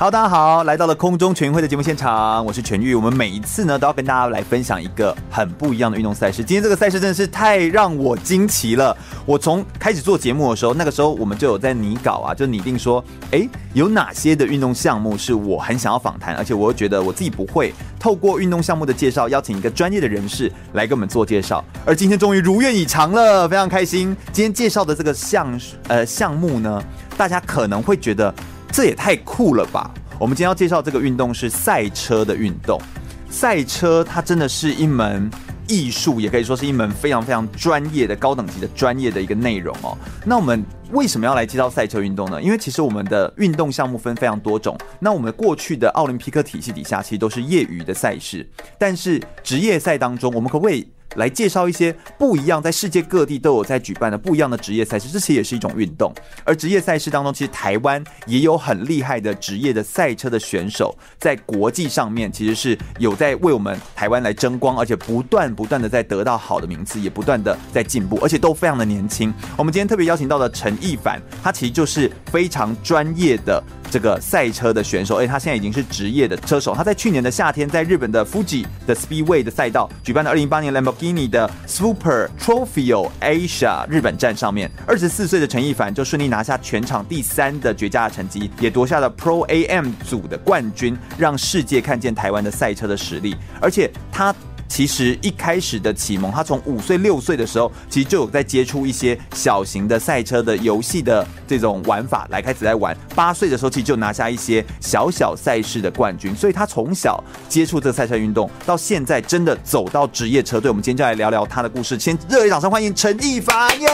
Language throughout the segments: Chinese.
好，大家好，来到了空中全运会的节目现场，我是全玉。我们每一次呢，都要跟大家来分享一个很不一样的运动赛事。今天这个赛事真的是太让我惊奇了。我从开始做节目的时候，那个时候我们就有在拟稿啊，就拟定说，哎，有哪些的运动项目是我很想要访谈，而且我又觉得我自己不会。透过运动项目的介绍，邀请一个专业的人士来给我们做介绍。而今天终于如愿以偿了，非常开心。今天介绍的这个项呃项目呢，大家可能会觉得。这也太酷了吧！我们今天要介绍这个运动是赛车的运动。赛车它真的是一门艺术，也可以说是一门非常非常专业的高等级的专业的一个内容哦。那我们为什么要来介绍赛车运动呢？因为其实我们的运动项目分非常多种。那我们过去的奥林匹克体系底下，其实都是业余的赛事。但是职业赛当中，我们可不可以来介绍一些不一样，在世界各地都有在举办的不一样的职业赛事，这其实也是一种运动。而职业赛事当中，其实台湾也有很厉害的职业的赛车的选手，在国际上面其实是有在为我们台湾来争光，而且不断不断的在得到好的名次，也不断的在进步，而且都非常的年轻。我们今天特别邀请到的陈奕凡，他其实就是非常专业的。这个赛车的选手，哎，他现在已经是职业的车手。他在去年的夏天，在日本的 Fuji 的 Speedway 的赛道举办的2018年 Lamborghini 的 Super Trofeo Asia 日本站上面，二十四岁的陈奕凡就顺利拿下全场第三的绝佳的成绩，也夺下了 Pro AM 组的冠军，让世界看见台湾的赛车的实力。而且他。其实一开始的启蒙，他从五岁六岁的时候，其实就有在接触一些小型的赛车的游戏的这种玩法来开始在玩。八岁的时候，其实就拿下一些小小赛事的冠军。所以他从小接触这个赛车运动，到现在真的走到职业车队。我们今天就来聊聊他的故事。先热烈掌声欢迎陈一凡耶！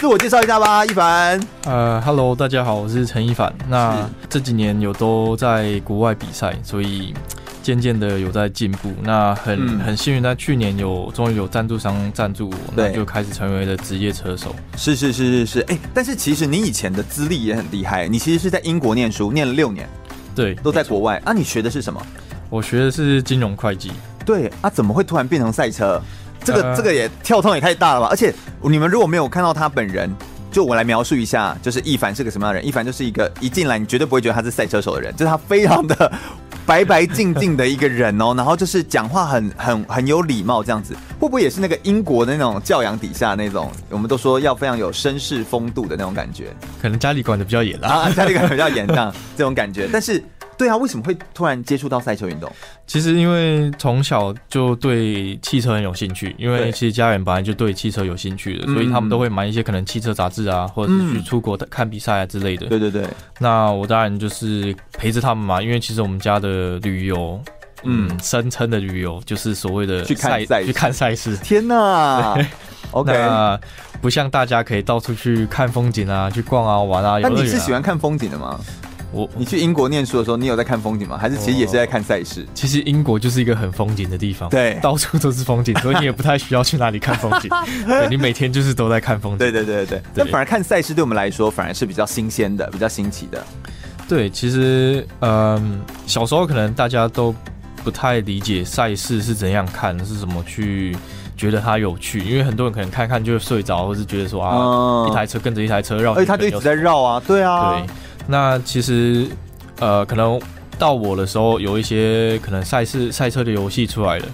自我介绍一下吧，一凡。呃，Hello，，大家好，我是陈一凡。那这几年有都在国外比赛，所以。渐渐的有在进步，那很、嗯、很幸运，在去年有终于有赞助商赞助我，那就开始成为了职业车手。是是是是是，哎、欸，但是其实你以前的资历也很厉害，你其实是在英国念书，念了六年，对，都在国外。啊，你学的是什么？我学的是金融会计。对啊，怎么会突然变成赛车？这个、呃、这个也跳动也太大了吧！而且你们如果没有看到他本人，就我来描述一下，就是一凡是个什么样的人？一凡就是一个一进来你绝对不会觉得他是赛车手的人，就是他非常的。白白净净的一个人哦，然后就是讲话很很很有礼貌这样子，会不会也是那个英国的那种教养底下那种？我们都说要非常有绅士风度的那种感觉，可能家里管的比较严啊，家里管的比较严这样这种感觉，但是。对啊，为什么会突然接触到赛车运动？其实因为从小就对汽车很有兴趣，因为其实家人本来就对汽车有兴趣的，所以他们都会买一些可能汽车杂志啊，或者是去出国看比赛啊之类的。对对对。那我当然就是陪着他们嘛，因为其实我们家的旅游，嗯，声称的旅游就是所谓的去看赛去看赛事。天哪！OK，那不像大家可以到处去看风景啊，去逛啊玩啊。那你是喜欢看风景的吗？我你去英国念书的时候，你有在看风景吗？还是其实也是在看赛事？其实英国就是一个很风景的地方，对，到处都是风景，所以你也不太需要去哪里看风景。对，你每天就是都在看风景。对对对对对。但反而看赛事对我们来说，反而是比较新鲜的，比较新奇的。对，其实嗯，小时候可能大家都不太理解赛事是怎样看，是怎么去觉得它有趣，因为很多人可能看看就会睡着，或是觉得说啊，嗯、一台车跟着一台车绕，哎，他就一直在绕啊，对啊，对。那其实，呃，可能到我的时候，有一些可能赛事赛车的游戏出来了，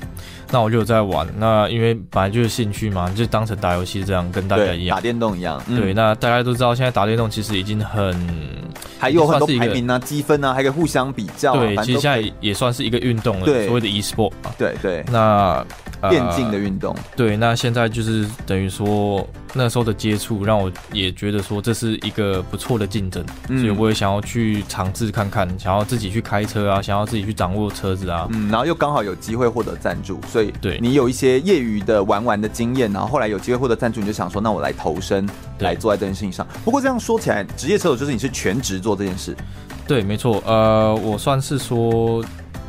那我就有在玩。那因为本来就是兴趣嘛，就当成打游戏这样，跟大家一样，打电动一样。嗯、对，那大家都知道，现在打电动其实已经很，还有很多排名啊、积分啊，还可以互相比较、啊。对，其实现在也算是一个运动了，对所谓的 e-sport 嘛。对对。那。电竞的运动、呃，对，那现在就是等于说那时候的接触，让我也觉得说这是一个不错的竞争，嗯、所以我也想要去尝试看看，想要自己去开车啊，想要自己去掌握车子啊，嗯，然后又刚好有机会获得赞助，所以对你有一些业余的玩玩的经验，然后后来有机会获得赞助，你就想说，那我来投身，来做在这件事情上。不过这样说起来，职业车手就是你是全职做这件事。对，没错。呃，我算是说。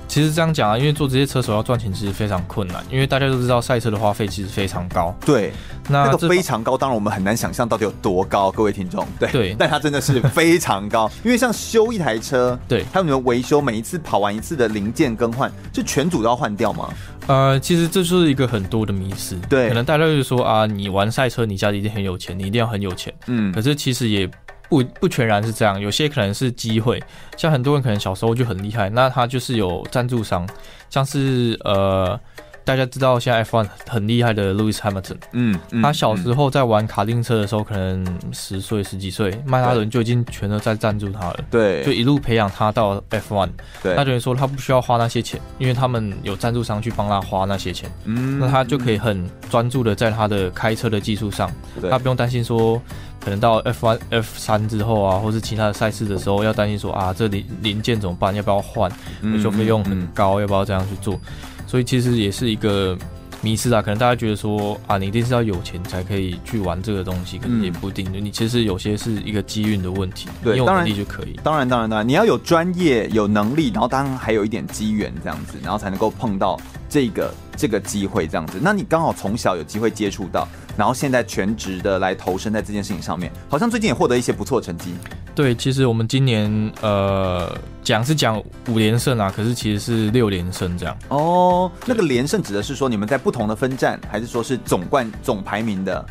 其实这样讲啊，因为做职业车手要赚钱其实非常困难，因为大家都知道赛车的花费其实非常高。对，那，那个非常高，当然我们很难想象到底有多高，各位听众。对，对，但它真的是非常高，因为像修一台车，对，还有你们维修，每一次跑完一次的零件更换，是全组都要换掉吗？呃，其实这就是一个很多的迷思。对，可能大家就说啊，你玩赛车，你家里一定很有钱，你一定要很有钱。嗯，可是其实也。不不全然是这样，有些可能是机会，像很多人可能小时候就很厉害，那他就是有赞助商，像是呃。大家知道现在 F1 很厉害的 Lewis Hamilton，嗯，嗯，他小时候在玩卡丁车的时候，可能十岁十几岁，迈拉伦就已经全都在赞助他了，对，就一路培养他到 F1，对，那等于说他不需要花那些钱，因为他们有赞助商去帮他花那些钱，嗯，那他就可以很专注的在他的开车的技术上，他不用担心说可能到 F1、F3 之后啊，或是其他的赛事的时候要担心说啊，这零零件怎么办，要不要换，维修费用很高，要不要这样去做？所以其实也是一个迷失啊，可能大家觉得说啊，你一定是要有钱才可以去玩这个东西，可能也不一定。嗯、你其实有些是一个机运的问题，对，有能力就可以。当然，当然，当然，你要有专业、有能力，然后当然还有一点机缘这样子，然后才能够碰到这个这个机会这样子。那你刚好从小有机会接触到，然后现在全职的来投身在这件事情上面，好像最近也获得一些不错的成绩。对，其实我们今年呃讲是讲五连胜啊，可是其实是六连胜这样。哦，那个连胜指的是说你们在不同的分站，还是说是总冠总排名的？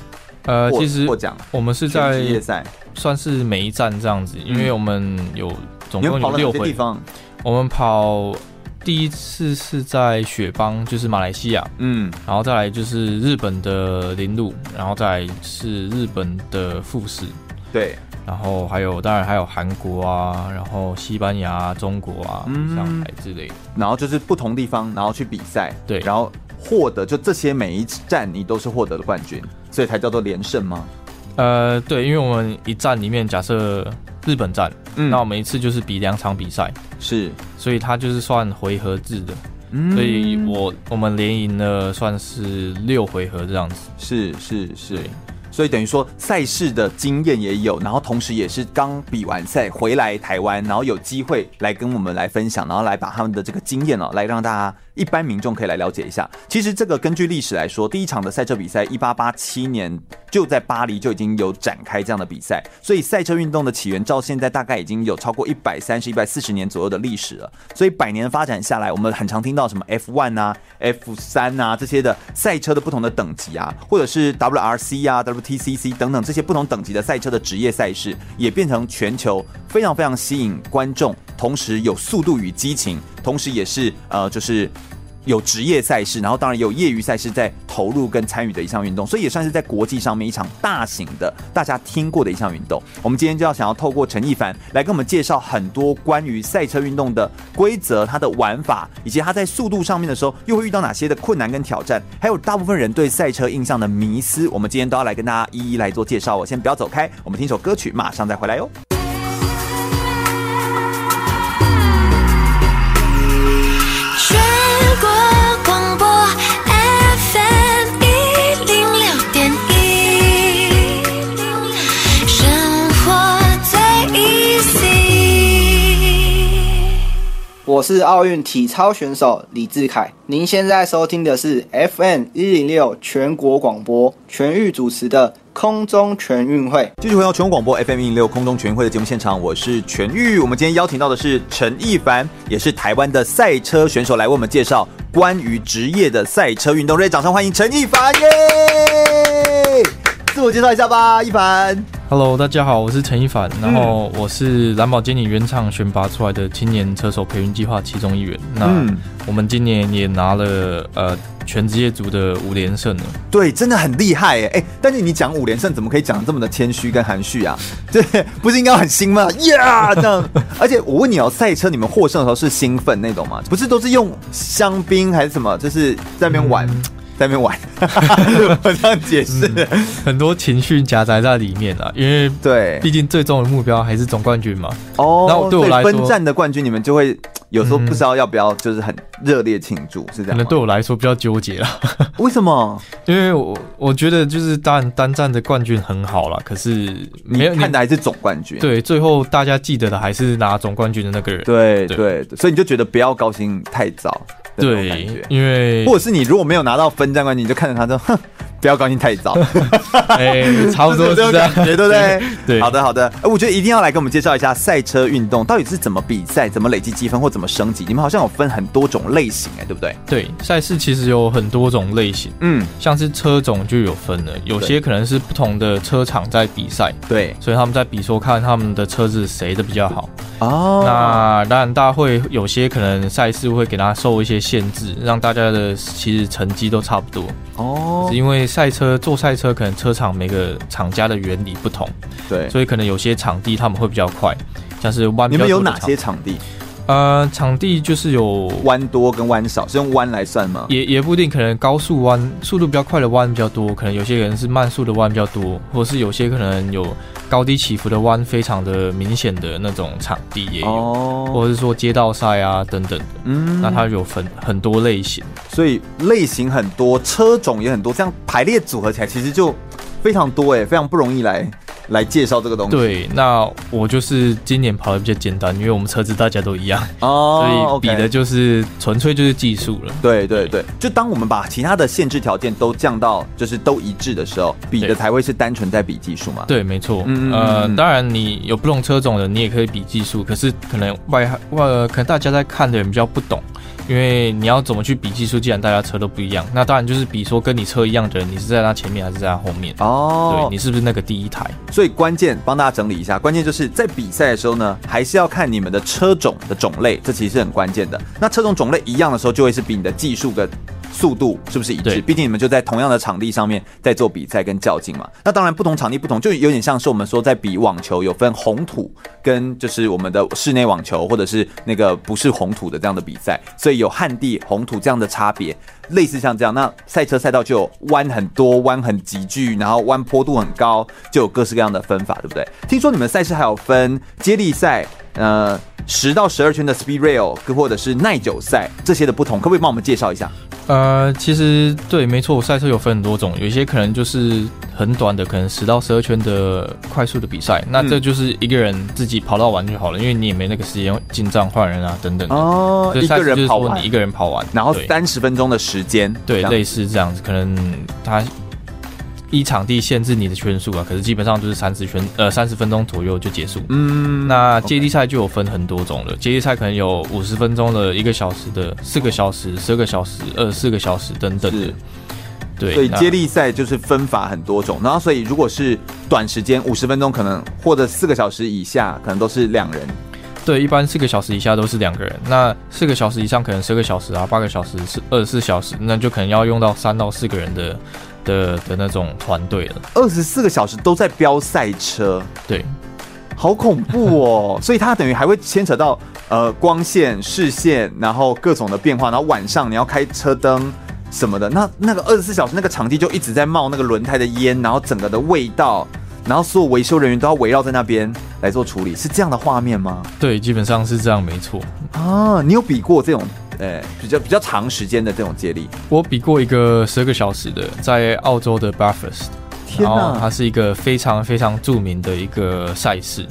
呃，其实获奖我们是在职业赛，算是每一站这样子，因为我们有总共有六回。地方我们跑第一次是在雪邦，就是马来西亚，嗯，然后再来就是日本的铃鹿，然后再来是日本的富士，对。然后还有，当然还有韩国啊，然后西班牙、中国啊、嗯、上海之类的。然后就是不同地方，然后去比赛，对，然后获得就这些每一站你都是获得了冠军，所以才叫做连胜吗？呃，对，因为我们一站里面假设日本站，嗯，那我们一次就是比两场比赛，是，所以它就是算回合制的，嗯，所以我我们连赢了算是六回合这样子，是是是。所以等于说赛事的经验也有，然后同时也是刚比完赛回来台湾，然后有机会来跟我们来分享，然后来把他们的这个经验哦，来让大家。一般民众可以来了解一下，其实这个根据历史来说，第一场的赛车比赛，一八八七年就在巴黎就已经有展开这样的比赛，所以赛车运动的起源到现在大概已经有超过一百三十、一百四十年左右的历史了。所以百年发展下来，我们很常听到什么 F1 啊、F3 啊这些的赛车的不同的等级啊，或者是 WRC 啊、TCC 等等这些不同等级的赛车的职业赛事，也变成全球非常非常吸引观众，同时有速度与激情，同时也是呃就是。有职业赛事，然后当然也有业余赛事在投入跟参与的一项运动，所以也算是在国际上面一场大型的大家听过的一项运动。我们今天就要想要透过陈一凡来跟我们介绍很多关于赛车运动的规则、它的玩法，以及它在速度上面的时候又会遇到哪些的困难跟挑战，还有大部分人对赛车印象的迷思，我们今天都要来跟大家一一来做介绍。我先不要走开，我们听首歌曲，马上再回来哟。我是奥运体操选手李志凯，您现在收听的是 FM 一零六全国广播全域主持的空中全运会。继续回到全国广播 FM 一零六空中全运会的节目现场，我是全域。我们今天邀请到的是陈一凡，也是台湾的赛车选手，来为我们介绍关于职业的赛车运动。热烈掌声欢迎陈一凡耶！自我介绍一下吧，一凡。Hello，大家好，我是陈一凡，然后我是蓝宝坚尼原厂选拔出来的青年车手培训计划其中一员。那我们今年也拿了呃全职业组的五连胜了。对，真的很厉害哎哎！但是你讲五连胜，怎么可以讲得这么的谦虚跟含蓄啊？对，不是应该很兴吗？呀，这样。而且我问你哦，赛车你们获胜的时候是兴奋那种吗？不是都是用香槟还是什么？就是在那边玩。在那边玩，我这样解释、嗯，很多情绪夹杂在里面啊。因为对，毕竟最终的目标还是总冠军嘛。哦，然后对我来说，分站的冠军你们就会有时候不知道要不要，就是很热烈庆祝，是这样。可能对我来说比较纠结了。为什么？因为我我觉得就是当然单站的冠军很好了，可是没有看的还是总冠军。对，最后大家记得的还是拿总冠军的那个人。对对，对，所以你就觉得不要高兴太早。对，因为或者是你如果没有拿到分站冠军，你就看着他说，哼，不要高兴太早。哎、欸，差不多是这种感觉，对不对？对，好的好的。哎，我觉得一定要来给我们介绍一下赛车运动到底是怎么比赛、怎么累积积分或怎么升级。你们好像有分很多种类型，哎，对不对？对，赛事其实有很多种类型，嗯，像是车种就有分了，有些可能是不同的车厂在比赛，对，所以他们在比说看他们的车子谁的比较好。哦，那当然，大家会有些可能赛事会给他授一些限制，让大家的其实成绩都差不多。哦，是因为赛车做赛车，可能车厂每个厂家的原理不同，对，所以可能有些场地他们会比较快，像是弯。你们有哪些场地？呃，场地就是有弯多跟弯少，是用弯来算吗？也也不一定，可能高速弯速度比较快的弯比较多，可能有些人是慢速的弯比较多，或是有些可能有高低起伏的弯非常的明显的那种场地也有，哦、或者是说街道赛啊等等的。嗯，那它有分很多类型，所以类型很多，车种也很多，这样排列组合起来其实就非常多哎，非常不容易来。来介绍这个东西。对，那我就是今年跑的比较简单，因为我们车子大家都一样哦，所以比的就是纯粹就是技术了。对对对，就当我们把其他的限制条件都降到就是都一致的时候，比的才会是单纯在比技术嘛。对，没错。嗯呃，当然你有不同车种的，你也可以比技术，可是可能外外可能大家在看的人比较不懂。因为你要怎么去比技术？既然大家车都不一样，那当然就是比说跟你车一样的人，你是在他前面还是在他后面？哦，对，你是不是那个第一台？所以关键帮大家整理一下，关键就是在比赛的时候呢，还是要看你们的车种的种类，这其实是很关键的。那车种种类一样的时候，就会是比你的技术跟。速度是不是一致？毕竟你们就在同样的场地上面在做比赛跟较劲嘛。那当然不同场地不同，就有点像是我们说在比网球有分红土跟就是我们的室内网球或者是那个不是红土的这样的比赛，所以有旱地、红土这样的差别。类似像这样，那赛车赛道就有弯很多、弯很急剧，然后弯坡度很高，就有各式各样的分法，对不对？听说你们赛事还有分接力赛，呃，十到十二圈的 Speed Rail，或者是耐久赛这些的不同，可不可以帮我们介绍一下？呃，其实对，没错，赛车有分很多种，有一些可能就是很短的，可能十到十二圈的快速的比赛，那这就是一个人自己跑到完就好了，因为你也没那个时间进站换人啊等等的。哦，一个人跑完，你一个人跑完，然后三十分钟的时间，对，类似这样子，可能他。依场地限制你的圈数啊，可是基本上就是三十圈，呃，三十分钟左右就结束。嗯，那接力赛就有分很多种了，接力赛可能有五十分钟的、一个小时的、四个小时、十二个小时、二十四个小时等等的。对，所以接力赛就是分法很多种，然后所以如果是短时间五十分钟，可能或者四个小时以下，可能都是两人。对，一般四个小时以下都是两个人，那四个小时以上可能十个小时啊，八个小时是二十四小时，那就可能要用到三到四个人的。的的那种团队了，二十四个小时都在飙赛车，对，好恐怖哦！所以它等于还会牵扯到呃光线、视线，然后各种的变化，然后晚上你要开车灯什么的，那那个二十四小时那个场地就一直在冒那个轮胎的烟，然后整个的味道，然后所有维修人员都要围绕在那边来做处理，是这样的画面吗？对，基本上是这样，没错。啊，你有比过这种？呃，比较比较长时间的这种接力，我比过一个十二个小时的，在澳洲的 Bathurst，天哪，它是一个非常非常著名的一个赛事，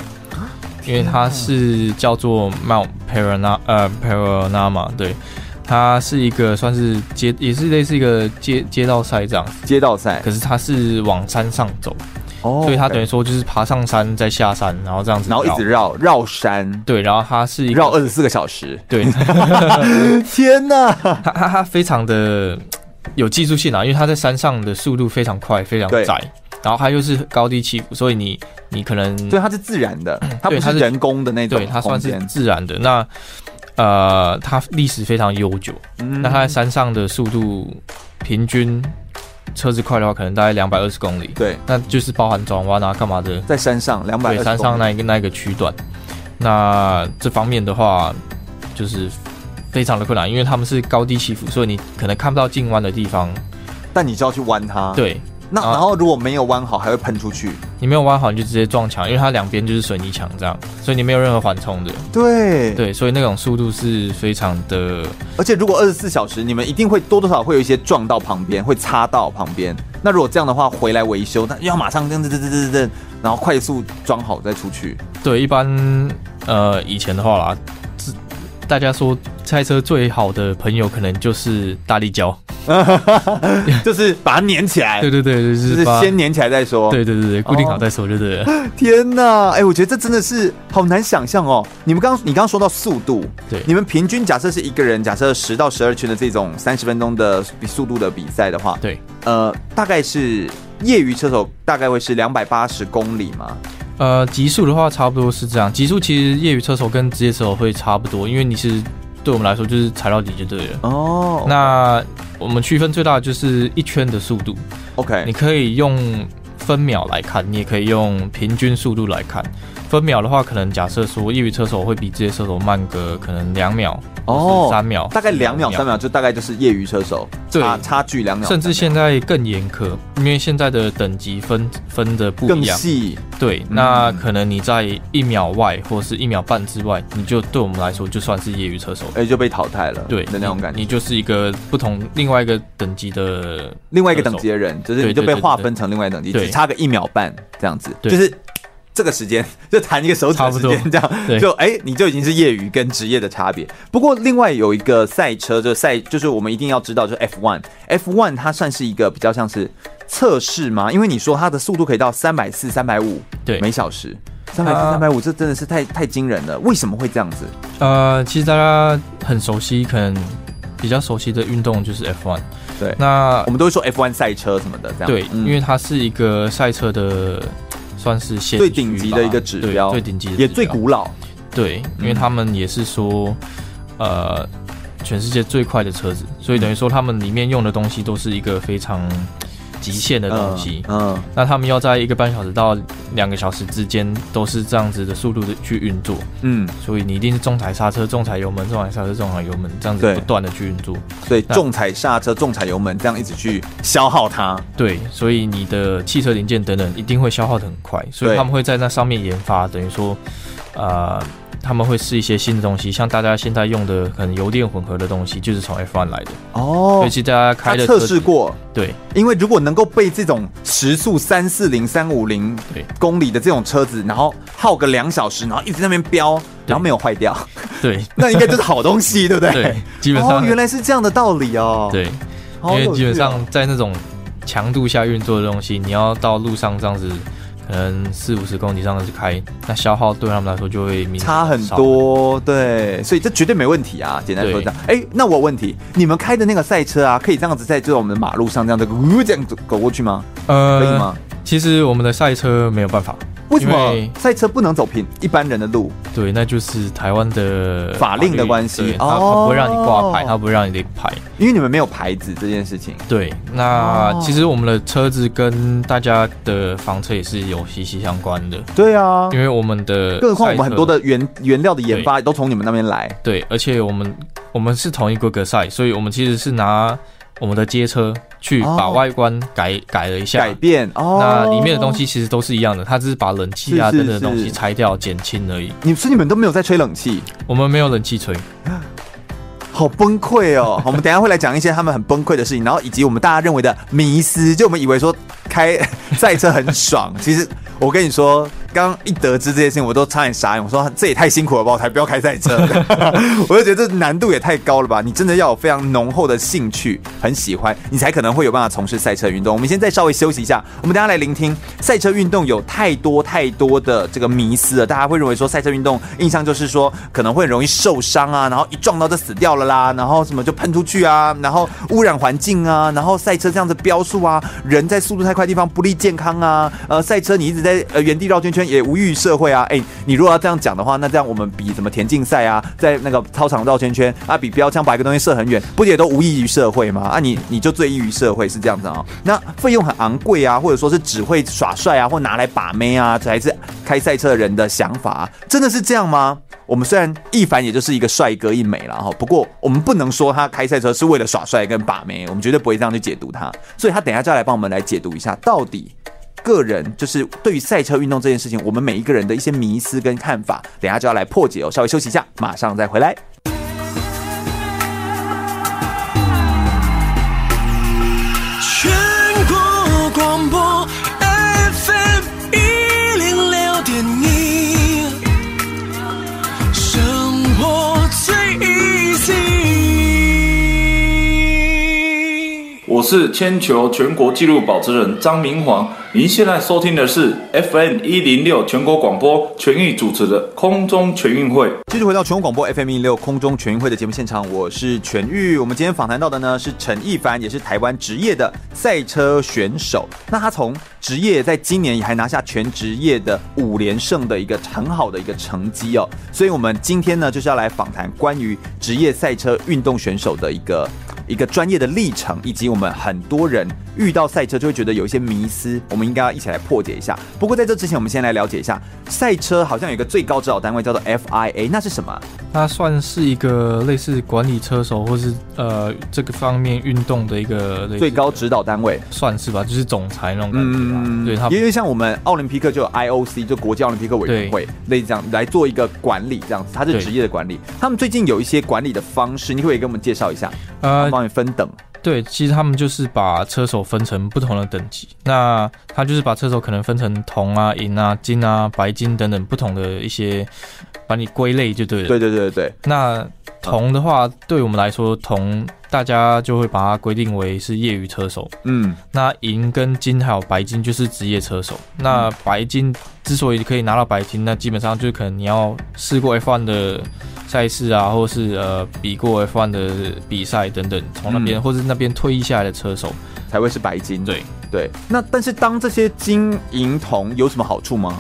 因为它是叫做 Mount Panorama，呃 Paranama 对，它是一个算是街，也是类似一个街街道赛这样，街道赛，可是它是往山上走。哦，所以它等于说就是爬上山再下山，然后这样子，然后一直绕。绕山，对，然后它是一个绕二十四个小时，对，天哪，它它它非常的有技术性啊，因为它在山上的速度非常快，非常窄，然后它又是高低起伏，所以你你可能对它是自然的，它不是人工的那种，对，它算是自然的。那呃，它历史非常悠久，嗯，那它在山上的速度平均。车子快的话，可能大概两百二十公里。对，那就是包含转弯啊，干嘛的？在山上两百，对，山上那一个那一个区段。那这方面的话，就是非常的困难，因为他们是高低起伏，所以你可能看不到进弯的地方，但你就要去弯它。对。那然后如果没有弯好，还会喷出去。你没有挖好，你就直接撞墙，因为它两边就是水泥墙这样，所以你没有任何缓冲的。对对，所以那种速度是非常的。而且如果二十四小时，你们一定会多多少少会有一些撞到旁边，会擦到旁边。那如果这样的话，回来维修，那要马上这样，这这这这这，然后快速装好再出去。对，一般呃以前的话啦，大家说赛车最好的朋友可能就是大力胶。就是把它粘起来，对对对，就是先粘起来再说，对对对对，固定好再说，对对对。天哪，哎，我觉得这真的是好难想象哦。你们刚你刚刚说到速度，对，你们平均假设是一个人，假设十到十二圈的这种三十分钟的比速度的比赛的话，对，呃，大概是业余车手大概会是两百八十公里吗？呃，极速的话差不多是这样，极速其实业余车手跟职业车手会差不多，因为你是。对我们来说就是踩到底就对了哦。那我们区分最大的就是一圈的速度。OK，你可以用分秒来看，你也可以用平均速度来看。分秒的话，可能假设说业余车手会比职业车手慢个可能两秒哦，三秒，大概两秒三秒，就大概就是业余车手差差距两秒，甚至现在更严苛，因为现在的等级分分的不一样，更细。对，那可能你在一秒外或是一秒半之外，你就对我们来说就算是业余车手，哎，就被淘汰了。对的那种感觉，你就是一个不同另外一个等级的另外一个等级的人，就是你就被划分成另外一等级，只差个一秒半这样子，就是。这个时间 就弹一个手指的时间，这样就哎、欸，你就已经是业余跟职业的差别。不过另外有一个赛车，就赛就是我们一定要知道，就是 F one，F one 它算是一个比较像是测试吗？因为你说它的速度可以到三百四、三百五对每小时，三百四、三百五，这真的是太太惊人了。为什么会这样子？呃，其实大家很熟悉，可能比较熟悉的运动就是 F1。对，那我们都会说 F1 赛车什么的，这样对，因为它是一个赛车的。算是最顶级的一个指标，最顶级的也最古老。对，因为他们也是说，呃，全世界最快的车子，所以等于说他们里面用的东西都是一个非常。极限的东西，嗯，嗯，那他们要在一个半小时到两个小时之间都是这样子的速度的去运作，嗯，所以你一定是重踩刹车、重踩油门、重踩刹车、重踩油门这样子不断的去运作，对，重踩刹车、重踩油门这样一直去消耗它，对，所以你的汽车零件等等一定会消耗的很快，所以他们会在那上面研发，等于说，呃。他们会试一些新的东西，像大家现在用的可能油电混合的东西，就是从 F1 来的哦。尤其大家开的测试过，对，因为如果能够被这种时速三四零、三五零公里的这种车子，然后耗个两小时，然后一直在那边飙，然后没有坏掉，对，那应该就是好东西，对不对？对，基本上、哦、原来是这样的道理哦。对，因为基本上在那种强度下运作的东西，你要到路上这样子。可能四五十公里上的去开，那消耗对他们来说就会差很多，对，所以这绝对没问题啊。简单说这样，哎、欸，那我有问题，你们开的那个赛车啊，可以这样子在这我们的马路上这样子呜这样子走过去吗？呃，可以吗？其实我们的赛车没有办法。为什么赛车不能走平一般人的路？对，那就是台湾的法令的关系，它不会让你挂牌，它不会让你领牌，因为你们没有牌子这件事情。对，那其实我们的车子跟大家的房车也是有息息相关的。对啊，因为我们的，更何况我们很多的原原料的研发都从你们那边来。对，而且我们我们是同一规格赛，所以我们其实是拿。我们的街车去把外观改、哦、改了一下，改变哦，那里面的东西其实都是一样的，它只是把冷气啊等等的东西拆掉减轻而已。你是你们都没有在吹冷气？我们没有冷气吹，好崩溃哦！我们等一下会来讲一些他们很崩溃的事情，然后以及我们大家认为的迷思，就我们以为说开 赛车很爽，其实我跟你说。刚一得知这些事情，我都差点傻眼。我说这也太辛苦了吧，我才不要开赛车。我就觉得这难度也太高了吧。你真的要有非常浓厚的兴趣，很喜欢，你才可能会有办法从事赛车运动。我们先再稍微休息一下，我们等下来聆听赛车运动有太多太多的这个迷思了。大家会认为说赛车运动印象就是说可能会很容易受伤啊，然后一撞到就死掉了啦，然后什么就喷出去啊，然后污染环境啊，然后赛车这样子飙速啊，人在速度太快地方不利健康啊。呃，赛车你一直在呃原地绕圈圈。也无益于社会啊！哎、你如果要这样讲的话，那这样我们比什么田径赛啊，在那个操场绕圈圈啊，比标枪把一个东西射很远，不也都无益于社会吗？啊你，你就最益于社会是这样子啊、那费用很昂贵啊，或者说是只会耍耍帅啊，或拿来把妹啊，才是开赛车的人的想法、啊，真的是这样吗？我们虽然一凡也就是一个帅哥一枚了哈，不过我们不能说他开赛车是为了耍帅跟把妹，我们绝对不会这样去解读他。所以他等下就要来帮我们来解读一下，到底个人就是对于赛车运动这件事情，我们每一个人的一些迷思跟看法，等下就要来破解哦。稍微休息一下，马上再回来。是铅球全国纪录保持人张明煌。您现在收听的是 FM 一零六全国广播全域主持的空中全运会。继续回到全国广播 FM 一零六空中全运会的节目现场，我是全玉。我们今天访谈到的呢是陈易凡，也是台湾职业的赛车选手。那他从职业在今年也还拿下全职业的五连胜的一个很好的一个成绩哦。所以我们今天呢就是要来访谈关于职业赛车运动选手的一个一个专业的历程，以及我们很多人遇到赛车就会觉得有一些迷思。我们应该要一起来破解一下。不过在这之前，我们先来了解一下赛车，好像有一个最高指导单位叫做 FIA，那是什么？它算是一个类似管理车手或是呃这个方面运动的一个最高指导单位，算是吧，就是总裁那种感觉对，他因为像我们奥林匹克就有 IOC，就国际奥林匹克委员会，类似这样来做一个管理，这样子，它是职业的管理。他们最近有一些管理的方式，你可以给我们介绍一下？呃，帮你分等。对，其实他们就是把车手分成不同的等级，那他就是把车手可能分成铜啊、银啊、金啊、白金等等不同的一些，把你归类就对了。对对对对。那铜的话，对我们来说，铜大家就会把它规定为是业余车手。嗯。那银跟金还有白金就是职业车手。那白金之所以可以拿到白金，那基本上就是可能你要试过 F1 的。赛事啊，或是呃比过 F1 的比赛等等，从那边、嗯、或是那边退役下来的车手才会是白金。对对，那但是当这些金银铜有什么好处吗？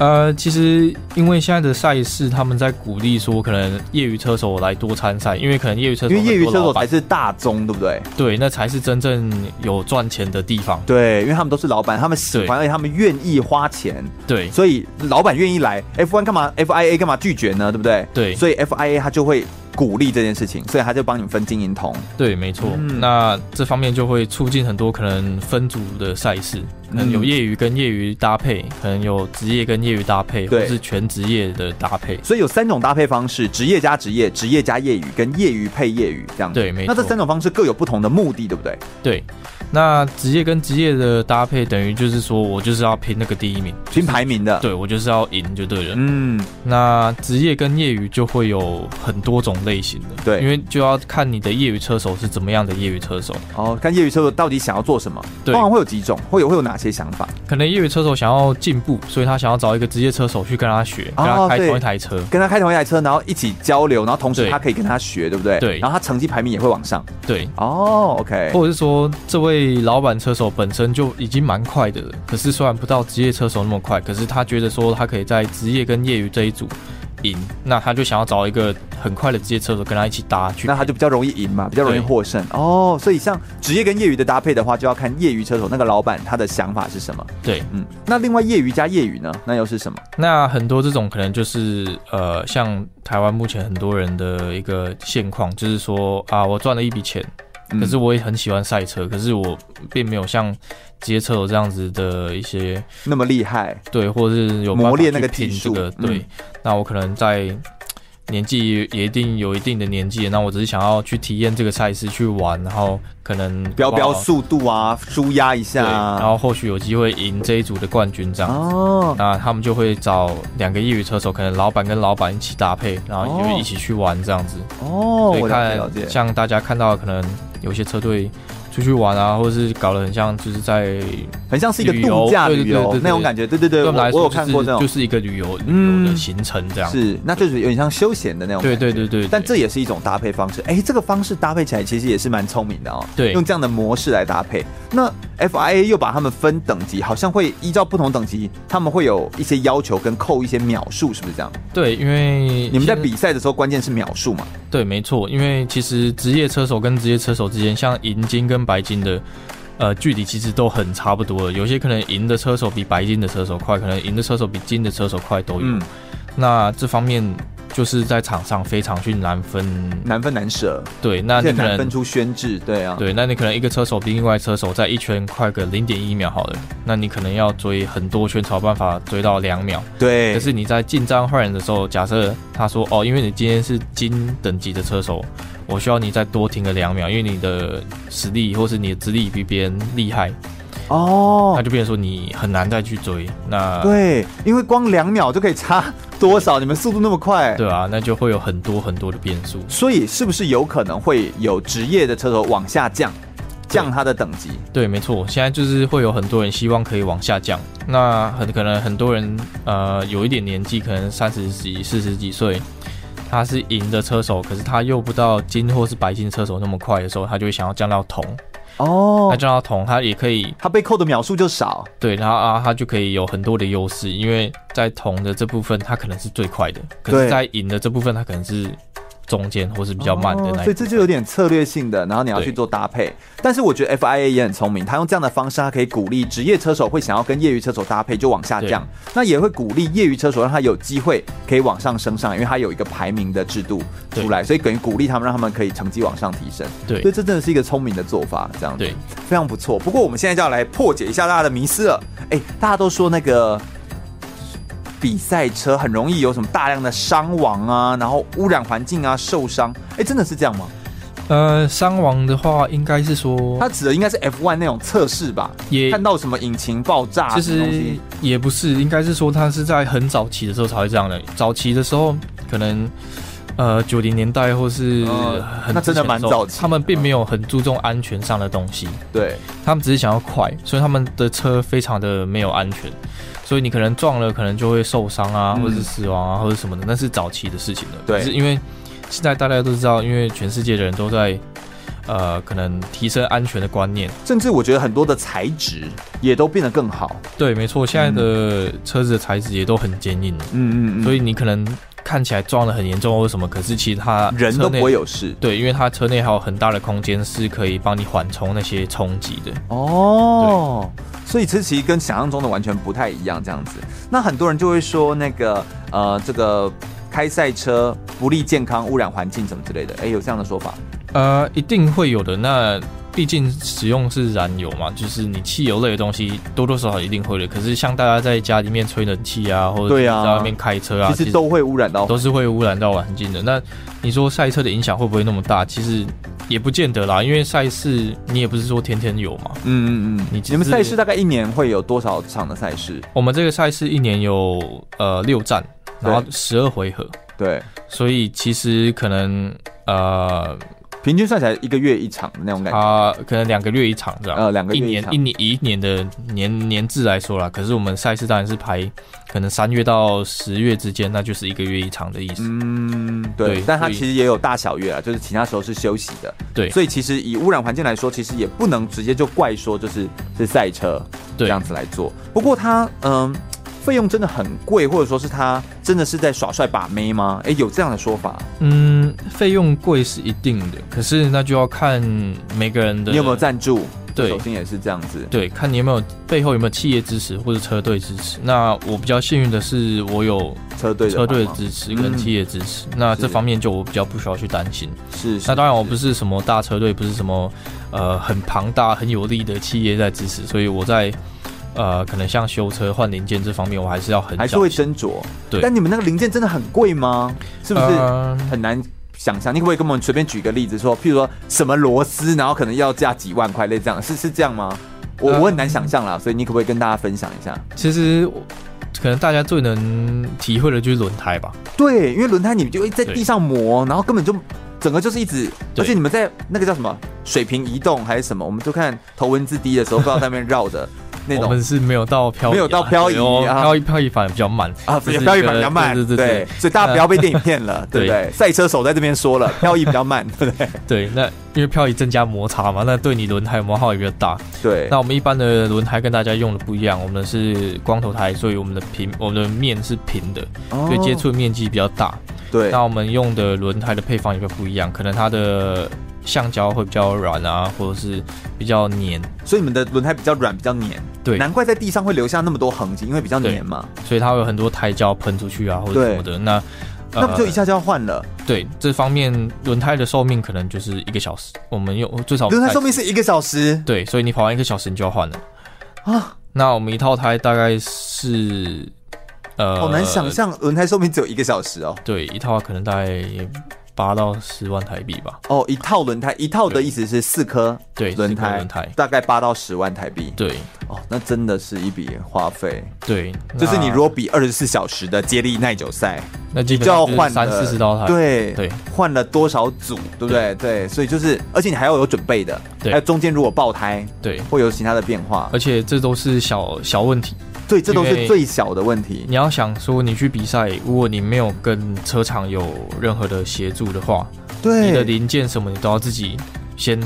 呃，其实因为现在的赛事，他们在鼓励说，可能业余车手来多参赛，因为可能业余车手，因为业余车手才是大宗，对不对？对，那才是真正有赚钱的地方。对，因为他们都是老板，他们喜欢，而且他们愿意花钱。对，所以老板愿意来 F1 干嘛？FIA 干嘛拒绝呢？对不对？对，所以 FIA 他就会。鼓励这件事情，所以他就帮你们分金银铜。对，没错。嗯、那这方面就会促进很多可能分组的赛事，可能有业余跟业余搭配，可能有职业跟业余搭配，或者是全职业的搭配。所以有三种搭配方式：职业加职业、职业加业余，跟业余配业余这样子。对，没错。那这三种方式各有不同的目的，对不对？对。那职业跟职业的搭配，等于就是说我就是要拼那个第一名，拼排名的。对，我就是要赢就对了。嗯。那职业跟业余就会有很多种类型的。对，因为就要看你的业余车手是怎么样的业余车手。哦，看业余车手到底想要做什么。对。通常会有几种，会有会有哪些想法？可能业余车手想要进步，所以他想要找一个职业车手去跟他学，跟他开同一台车，跟他开同一台车，然后一起交流，然后同时他可以跟他学，对不对？对。然后他成绩排名也会往上。对。哦，OK。或者是说，这位老板车手。手本身就已经蛮快的了，可是虽然不到职业车手那么快，可是他觉得说他可以在职业跟业余这一组赢，那他就想要找一个很快的职业车手跟他一起搭去，那他就比较容易赢嘛，比较容易获胜哦。所以像职业跟业余的搭配的话，就要看业余车手那个老板他的想法是什么。对，嗯，那另外业余加业余呢，那又是什么？那很多这种可能就是呃，像台湾目前很多人的一个现况，就是说啊，我赚了一笔钱。可是我也很喜欢赛车，可是我并没有像职业车手这样子的一些那么厉害，对，或者是有磨练那个技术，对。嗯、那我可能在年纪也一定有一定的年纪，那我只是想要去体验这个赛事去玩，然后可能飙飙速度啊，舒压一下，然后或许有机会赢这一组的冠军这样。哦，那他们就会找两个业余车手，可能老板跟老板一起搭配，然后就一起去玩这样子。哦，所以看像大家看到的可能。有些车队出去玩啊，或者是搞得很像，就是在很像是一个度假旅游那种感觉。对对对，我我有看过这种，就是一个旅游旅游的行程这样。是，那就是有点像休闲的那种。对对对对。但这也是一种搭配方式。哎，这个方式搭配起来其实也是蛮聪明的哦。对，用这样的模式来搭配。那 FIA 又把他们分等级，好像会依照不同等级，他们会有一些要求跟扣一些秒数，是不是这样？对，因为你们在比赛的时候，关键是秒数嘛。对，没错，因为其实职业车手跟职业车手之间，像银金跟白金的，呃，距离其实都很差不多了。有些可能银的车手比白金的车手快，可能银的车手比金的车手快都有。嗯、那这方面就是在场上非常去难分，难分难舍。对，那你可能难分出宣制，对啊，对，那你可能一个车手比另外车手在一圈快个零点一秒好了，那你可能要追很多圈才有办法追到两秒。对，可是你在进站换人的时候，假设他说哦，因为你今天是金等级的车手，我需要你再多停个两秒，因为你的实力或是你的资历比别人厉害。哦，那就变成说你很难再去追。那对，因为光两秒就可以差多少？你们速度那么快，对啊，那就会有很多很多的变数。所以是不是有可能会有职业的车手往下降，降他的等级？对，没错。现在就是会有很多人希望可以往下降。那很可能很多人呃有一点年纪，可能三十几、四十几岁，他是银的车手，可是他又不到金或是白金车手那么快的时候，他就会想要降到铜。哦，那降到铜，他也可以，他被扣的秒数就少，对，然后啊，他就可以有很多的优势，因为在铜的这部分，他可能是最快的，可是在银的这部分，他可能是。中间或是比较慢的那一，所以这就有点策略性的，然后你要去做搭配。但是我觉得 FIA 也很聪明，他用这样的方式，他可以鼓励职业车手会想要跟业余车手搭配，就往下降。那也会鼓励业余车手让他有机会可以往上升上，因为他有一个排名的制度出来，所以等于鼓励他们，让他们可以成绩往上提升。对，所以这真的是一个聪明的做法，这样子对，非常不错。不过我们现在就要来破解一下大家的迷思了。哎，大家都说那个。比赛车很容易有什么大量的伤亡啊，然后污染环境啊，受伤。哎，真的是这样吗？呃，伤亡的话，应该是说，他指的应该是 F1 那种测试吧？也看到什么引擎爆炸？其实也不是，应该是说他是在很早期的时候才会这样的。早期的时候，可能呃九零年代或是很、呃、那真的蛮早期，他们并没有很注重安全上的东西。对，他们只是想要快，所以他们的车非常的没有安全。所以你可能撞了，可能就会受伤啊，或者是死亡啊，或者什么的，那是早期的事情了。对，是因为现在大家都知道，因为全世界的人都在呃，可能提升安全的观念，甚至我觉得很多的材质也都变得更好。对，没错，现在的车子的材质也都很坚硬。嗯嗯嗯。所以你可能看起来撞得很严重或什么，可是其实它人都不会有事。对，因为他车内还有很大的空间是可以帮你缓冲那些冲击的。哦。所以这其实跟想象中的完全不太一样，这样子。那很多人就会说，那个呃，这个开赛车不利健康、污染环境什么之类的。哎，有这样的说法？呃，一定会有的。那毕竟使用是燃油嘛，就是你汽油类的东西多多少少一定会的。可是像大家在家里面吹冷气啊，或者在外面开车啊，其实都会污染到，都是会污染到环境的。那你说赛车的影响会不会那么大？其实。也不见得啦，因为赛事你也不是说天天有嘛。嗯嗯嗯。你你们赛事大概一年会有多少场的赛事？我们这个赛事一年有呃六站，然后十二回合。对。所以其实可能呃。平均算起来一个月一场的那种感觉啊，可能两个月一场这样。呃，两个月一年一年一年的年年制来说啦，可是我们赛事当然是排可能三月到十月之间，那就是一个月一场的意思。嗯，对。对，但它其实也有大小月啊，就是其他时候是休息的。对，所以其实以污染环境来说，其实也不能直接就怪说就是是赛车这样子来做。不过它嗯。费用真的很贵，或者说是他真的是在耍帅把妹吗？哎，有这样的说法。嗯，费用贵是一定的，可是那就要看每个人的。你有没有赞助？对，首先也是这样子。对，看你有没有背后有没有企业支持或者车队支持。那我比较幸运的是，我有车队车队的支持跟企业支持。嗯、那这方面就我比较不需要去担心。是，是。那当然我不是什么大车队，不是什么呃很庞大很有力的企业在支持，所以我在。呃，可能像修车换零件这方面，我还是要很还是会斟酌。对，但你们那个零件真的很贵吗？是不是很难想象？你可不可以跟我们随便举个例子说，说譬如说什么螺丝，然后可能要价几万块，类这样，是是这样吗？我我很难想象啦，所以你可不可以跟大家分享一下？其实可能大家最能体会的就是轮胎吧。对，因为轮胎你们就会在地上磨，然后根本就整个就是一直，而且你们在那个叫什么水平移动还是什么？我们就看头文字 D 的时候，不知道在那边绕的。我们是没有到漂没有到漂移，漂移漂移反而比较慢啊，漂移反而比较慢，对对对，对，所以大家不要被电影骗了，对不对？赛车手在这边说了，漂移比较慢，对不对？对，那因为漂移增加摩擦嘛，那对你轮胎磨耗也比较大。对，那我们一般的轮胎跟大家用的不一样，我们是光头胎，所以我们的平，我们的面是平的，所以接触面积比较大。对，那我们用的轮胎的配方也会不一样，可能它的。橡胶会比较软啊，或者是比较黏，所以你们的轮胎比较软，比较黏。对，难怪在地上会留下那么多痕迹，因为比较黏嘛。所以它会有很多胎胶喷出去啊，或者什么的。那那不就一下就要换了？对，这方面轮胎的寿命可能就是一个小时，我们用最少轮胎寿命是一个小时。对，所以你跑完一个小时你就要换了啊。那我们一套胎大概是呃，好难想象轮胎寿命只有一个小时哦。对，一套可能大概。八到十万台币吧。哦，一套轮胎，一套的意思是四颗对轮胎，轮胎大概八到十万台币。对，哦，那真的是一笔花费。对，就是你如果比二十四小时的接力耐久赛，那就要换三四十道台。对对，换了多少组，对不对？对，所以就是，而且你还要有准备的，还有中间如果爆胎，对，会有其他的变化，而且这都是小小问题。对，这都是最小的问题。你要想说，你去比赛，如果你没有跟车厂有任何的协助的话，对，你的零件什么你都要自己先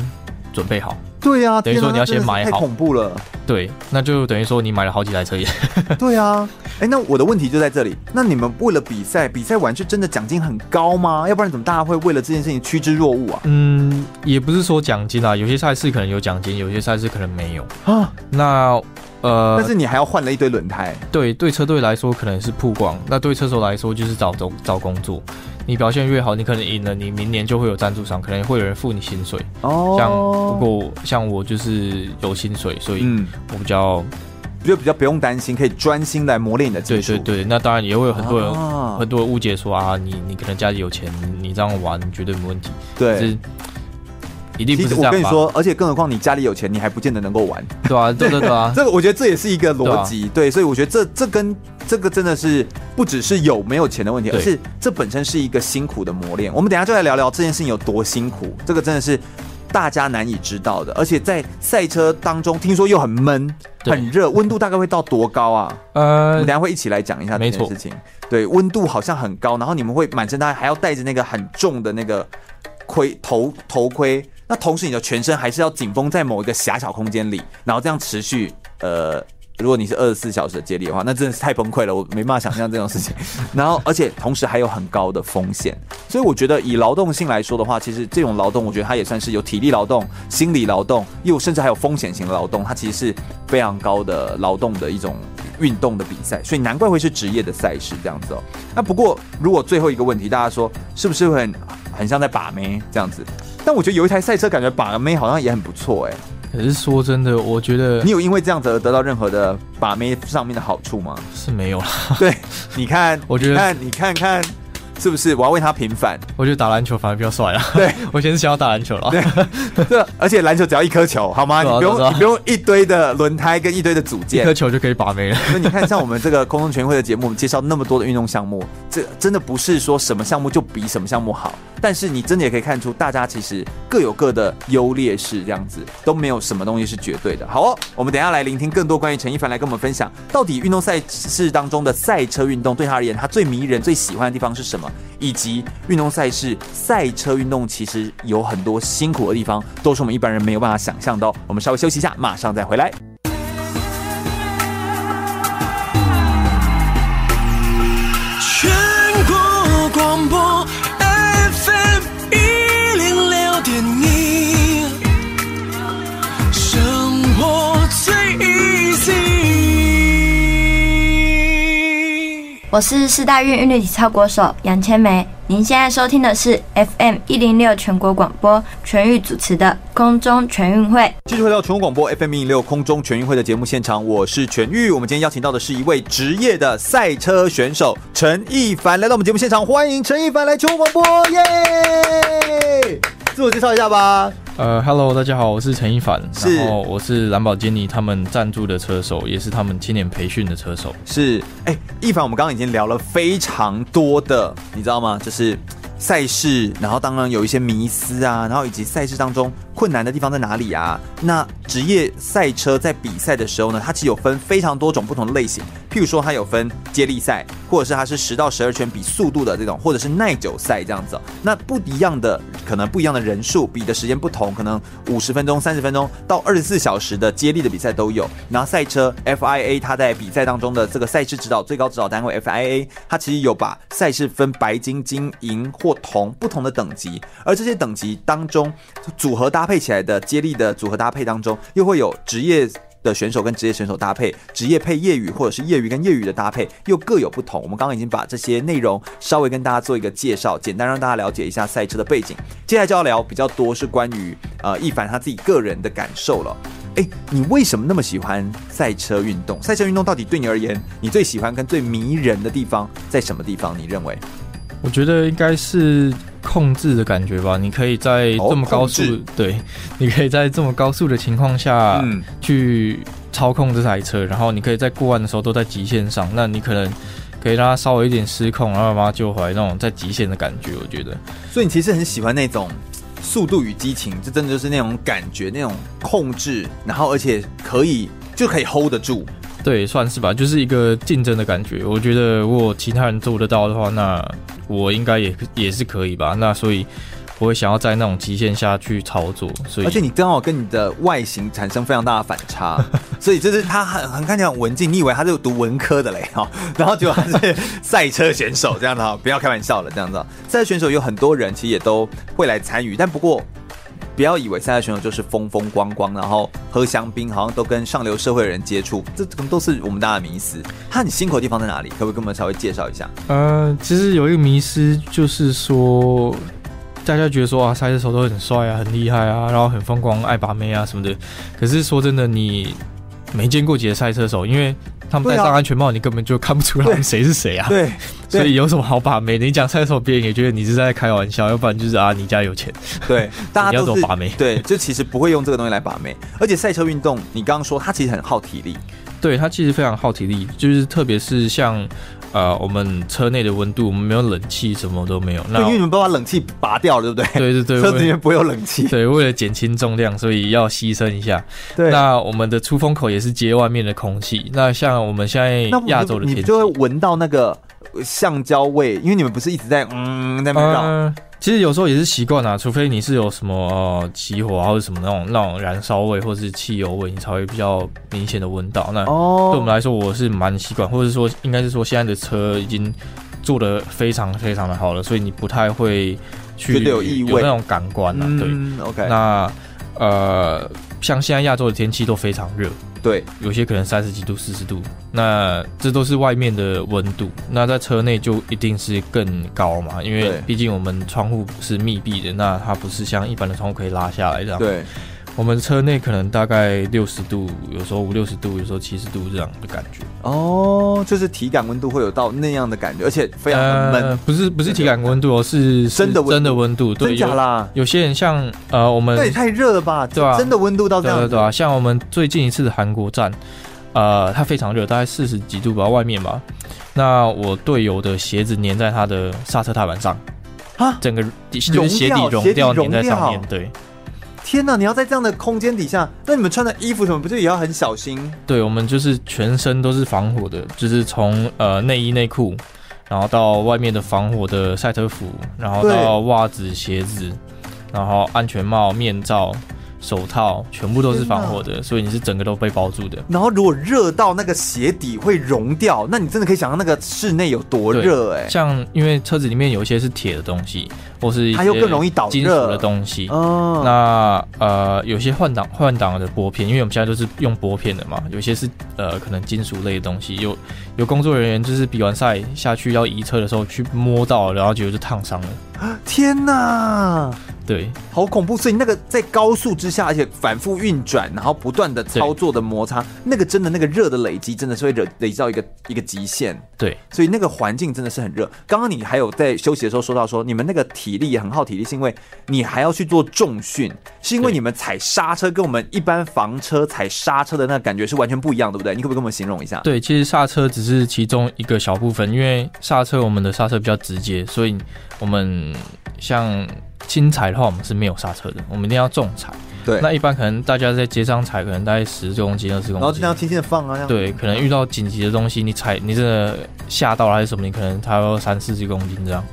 准备好。对呀、啊，等于说你要先买好。太恐怖了。对，那就等于说你买了好几台车也。对啊，哎，那我的问题就在这里。那你们为了比赛，比赛完是真的奖金很高吗？要不然怎么大家会为了这件事情趋之若鹜啊？嗯，也不是说奖金啊，有些赛事可能有奖金，有些赛事可能没有啊。那。呃，但是你还要换了一堆轮胎。对，对车队来说可能是曝光，那对车手来说就是找找找工作。你表现越好，你可能赢了，你明年就会有赞助商，可能会有人付你薪水。哦，像不过像我就是有薪水，所以我比较就比较不用担心，可以专心来磨练你的技术。对对对，那当然也会有很多人、啊、很多人误解说啊，你你可能家里有钱，你这样玩绝对没问题。对。一定不是这样。我跟你说，而且更何况你家里有钱，你还不见得能够玩。对啊，对 对对啊，这个我觉得这也是一个逻辑。对，所以我觉得这这跟这个真的是不只是有没有钱的问题，而是这本身是一个辛苦的磨练。我们等下就来聊聊这件事情有多辛苦，这个真的是大家难以知道的。而且在赛车当中，听说又很闷、很热，温度大概会到多高啊？呃，我们等下会一起来讲一下这件事情。对，温度好像很高，然后你们会满身大汗，还要带着那个很重的那个盔头头盔。那同时，你的全身还是要紧绷在某一个狭小空间里，然后这样持续。呃，如果你是二十四小时的接力的话，那真的是太崩溃了，我没办法想象这种事情。然后，而且同时还有很高的风险，所以我觉得以劳动性来说的话，其实这种劳动，我觉得它也算是有体力劳动、心理劳动，又甚至还有风险型的劳动，它其实是非常高的劳动的一种运动的比赛，所以难怪会是职业的赛事这样子哦。那不过，如果最后一个问题，大家说是不是会很很像在把妹这样子？但我觉得有一台赛车，感觉把妹好像也很不错哎。可是说真的，我觉得你有因为这样子而得到任何的把妹上面的好处吗？是没有啦。对，你看，我觉得，看你看看。是不是我要为他平反？我觉得打篮球反而比较帅啊。对，我现在是想要打篮球了。对，这而且篮球只要一颗球，好吗？你不用，你不用一堆的轮胎跟一堆的组件，一颗球就可以把妹了。所以你看，像我们这个 空中全运会的节目，我们介绍那么多的运动项目，这真的不是说什么项目就比什么项目好。但是你真的也可以看出，大家其实各有各的优劣势，这样子都没有什么东西是绝对的。好哦，我们等一下来聆听更多关于陈一凡来跟我们分享，到底运动赛事当中的赛车运动对他而言，他最迷人、最喜欢的地方是什么，以及。运动赛事，赛车运动其实有很多辛苦的地方，都是我们一般人没有办法想象的。我们稍微休息一下，马上再回来。我是四大运韵律体操国手杨千梅。您现在收听的是 FM 一零六全国广播全域主持的空中全运会。继续回到全国广播 FM 一零六空中全运会的节目现场，我是全域。我们今天邀请到的是一位职业的赛车选手陈一凡，来到我们节目现场，欢迎陈一凡来全国广播，耶！自我介绍一下吧。呃，Hello，大家好，我是陈一凡，是，然后我是蓝宝坚尼他们赞助的车手，也是他们今年培训的车手。是，哎、欸，一凡，我们刚刚已经聊了非常多的，你知道吗？就是是赛事，然后当然有一些迷思啊，然后以及赛事当中困难的地方在哪里啊？那职业赛车在比赛的时候呢，它其实有分非常多种不同的类型。譬如说，它有分接力赛，或者是它是十到十二圈比速度的这种，或者是耐久赛这样子。那不一样的，可能不一样的人数，比的时间不同，可能五十分钟、三十分钟到二十四小时的接力的比赛都有。然后赛车 FIA 它在比赛当中的这个赛事指导最高指导单位 FIA，它其实有把赛事分白金、金、银或铜不同的等级，而这些等级当中组合搭搭配起来的接力的组合搭配当中，又会有职业。的选手跟职业选手搭配，职业配业余，或者是业余跟业余的搭配又各有不同。我们刚刚已经把这些内容稍微跟大家做一个介绍，简单让大家了解一下赛车的背景。接下来就要聊比较多是关于呃一凡他自己个人的感受了。诶，你为什么那么喜欢赛车运动？赛车运动到底对你而言，你最喜欢跟最迷人的地方在什么地方？你认为？我觉得应该是控制的感觉吧。你可以在这么高速，哦、对，你可以在这么高速的情况下，嗯，去操控这台车，然后你可以在过弯的时候都在极限上。那你可能可以让它稍微一点失控，然后把它救回来，那种在极限的感觉，我觉得。所以你其实很喜欢那种。速度与激情，这真的就是那种感觉，那种控制，然后而且可以就可以 hold 得住，对，算是吧，就是一个竞争的感觉。我觉得如果其他人做得到的话，那我应该也也是可以吧。那所以。我会想要在那种极限下去操作，所以而且你刚好跟你的外形产生非常大的反差，所以就是他很很看起来很文静，你以为他是读文科的嘞哈，然后结果他是赛车选手这样的哈，不要开玩笑了这样子。赛车选手有很多人其实也都会来参与，但不过不要以为赛车选手就是风风光光，然后喝香槟，好像都跟上流社会的人接触，这可能都是我们大家的迷思。他很辛苦的地方在哪里？可不可以跟我们稍微介绍一下？呃，其实有一个迷思就是说。大家觉得说啊，赛车手都很帅啊，很厉害啊，然后很风光，爱把妹啊什么的。可是说真的，你没见过几个赛车手，因为他们戴上安全帽，你根本就看不出来谁是谁啊。对，所以有什么好把妹？你讲赛车手，别人也觉得你是在开玩笑，要不然就是啊，你家有钱。对，大家都要怎么把妹？对，就其实不会用这个东西来把妹。而且赛车运动，你刚刚说它其实很耗体力。对，它其实非常耗体力，就是特别是像。呃，我们车内的温度，我们没有冷气，什么都没有。那因为你们不把冷气拔掉了，对不对？对 对对，车子里面不会有冷气。对，为了减轻重量，所以要牺牲一下。对，那我们的出风口也是接外面的空气。那像我们现在亚洲的天气，你就会闻到那个橡胶味，因为你们不是一直在嗯在那边绕。呃其实有时候也是习惯啊，除非你是有什么呃起火啊，或者什么那种那种燃烧味，或者是汽油味，你才会比较明显的闻到。那对我们来说，我是蛮习惯，或者说应该是说现在的车已经做的非常非常的好了，所以你不太会去有异味有那种感官啊。对，OK。那呃，像现在亚洲的天气都非常热。对，有些可能三十几度、四十度，那这都是外面的温度。那在车内就一定是更高嘛，因为毕竟我们窗户是密闭的，那它不是像一般的窗户可以拉下来这样。对。我们车内可能大概六十度，有时候五六十度，有时候七十度这样的感觉。哦，就是体感温度会有到那样的感觉，而且非常闷。呃，不是不是体感温度哦，是真的真的温度。对，真假啦？有些人像呃，我们那也太热了吧？对吧？真的温度到这样。对对啊，像我们最近一次的韩国站，呃，它非常热，大概四十几度吧，外面吧。那我队友的鞋子粘在他的刹车踏板上，啊，整个就是鞋底融掉，粘在上面，对。天呐！你要在这样的空间底下，那你们穿的衣服什么不就也要很小心？对，我们就是全身都是防火的，就是从呃内衣内裤，然后到外面的防火的赛车服，然后到袜子鞋子，然后安全帽、面罩。手套全部都是防火的，所以你是整个都被包住的。然后如果热到那个鞋底会融掉，那你真的可以想象那个室内有多热哎。像因为车子里面有一些是铁的东西，或是它又更容易导金属的东西。哦。那呃，有些换挡换挡的拨片，因为我们现在都是用拨片的嘛，有些是呃可能金属类的东西。有有工作人员就是比完赛下去要移车的时候去摸到，然后结果就烫伤了。天哪！对，好恐怖！所以那个在高速之下，而且反复运转，然后不断的操作的摩擦，那个真的那个热的累积，真的是会累累积到一个一个极限。对，所以那个环境真的是很热。刚刚你还有在休息的时候说到说，你们那个体力也很耗体力，是因为你还要去做重训，是因为你们踩刹车跟我们一般房车踩刹车的那个感觉是完全不一样，对不对？你可不可以跟我们形容一下？对，其实刹车只是其中一个小部分，因为刹车我们的刹车比较直接，所以我们像。轻踩的话，我们是没有刹车的，我们一定要重踩。对，那一般可能大家在街上踩，可能大概十公斤、二十公斤，然后尽量轻轻的放啊。对，可能遇到紧急的东西，你踩，你真的吓到了还是什么？你可能它要三四十公斤这样。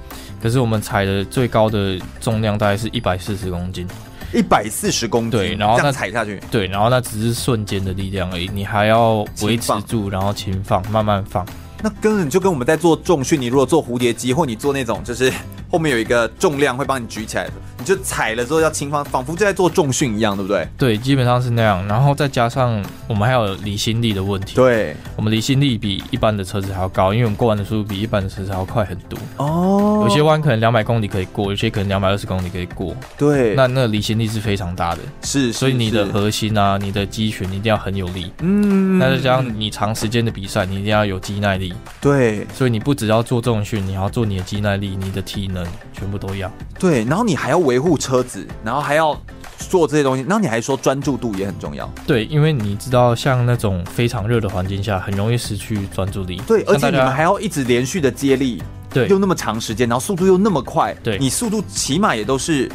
可是我们踩的最高的重量大概是一百四十公斤，一百四十公斤。对，然后那踩下去，对，然后那只是瞬间的力量而已，你还要维持住，然后轻放，慢慢放。那根本就跟我们在做重训，你如果做蝴蝶机，或你做那种就是后面有一个重量会帮你举起来，你就踩了之后要轻放，仿佛就在做重训一样，对不对？对，基本上是那样。然后再加上我们还有离心力的问题。对，我们离心力比一般的车子还要高，因为我们过弯的速度比一般的车子还要快很多。哦，有些弯可能两百公里可以过，有些可能两百二十公里可以过。对，那那离心力是非常大的。是，所以你的核心啊，你的肌群一定要很有力。嗯，那再加上你长时间的比赛，你一定要有肌耐力。对，所以你不只要做重训，你要做你的肌耐力，你的体能全部都要。对，然后你还要维护车子，然后还要做这些东西，然后你还说专注度也很重要。对，因为你知道，像那种非常热的环境下，很容易失去专注力。对，而且你们还要一直连续的接力，对，又那么长时间，然后速度又那么快，对，你速度起码也都是。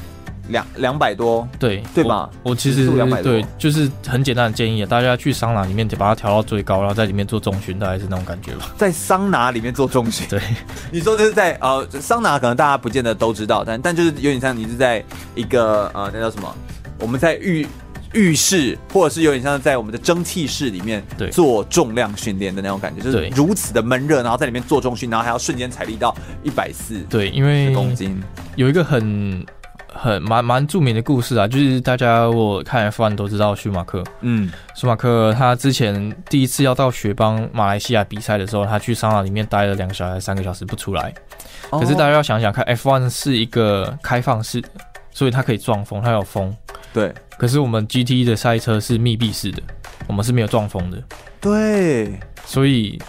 两两百多，对对吧？我，我其实对，就是很简单的建议啊，大家去桑拿里面，把它调到最高，然后在里面做重训，大概是那种感觉吧。在桑拿里面做重训，对，你说就是在呃桑拿，可能大家不见得都知道，但但就是有点像你是在一个呃那叫什么？我们在浴浴室，或者是有点像在我们的蒸汽室里面做重量训练的那种感觉，就是如此的闷热，然后在里面做重训，然后还要瞬间踩力到一百四，对，因为公斤有一个很。很蛮蛮著名的故事啊，就是大家我看 F1 都知道舒马克。嗯，舒马克他之前第一次要到雪邦马来西亚比赛的时候，他去桑拿里面待了两个小时、三个小时不出来。可是大家要想想看，F1 是一个开放式，所以它可以撞风，它有风。对。可是我们 GT 的赛车是密闭式的，我们是没有撞风的。对。所以。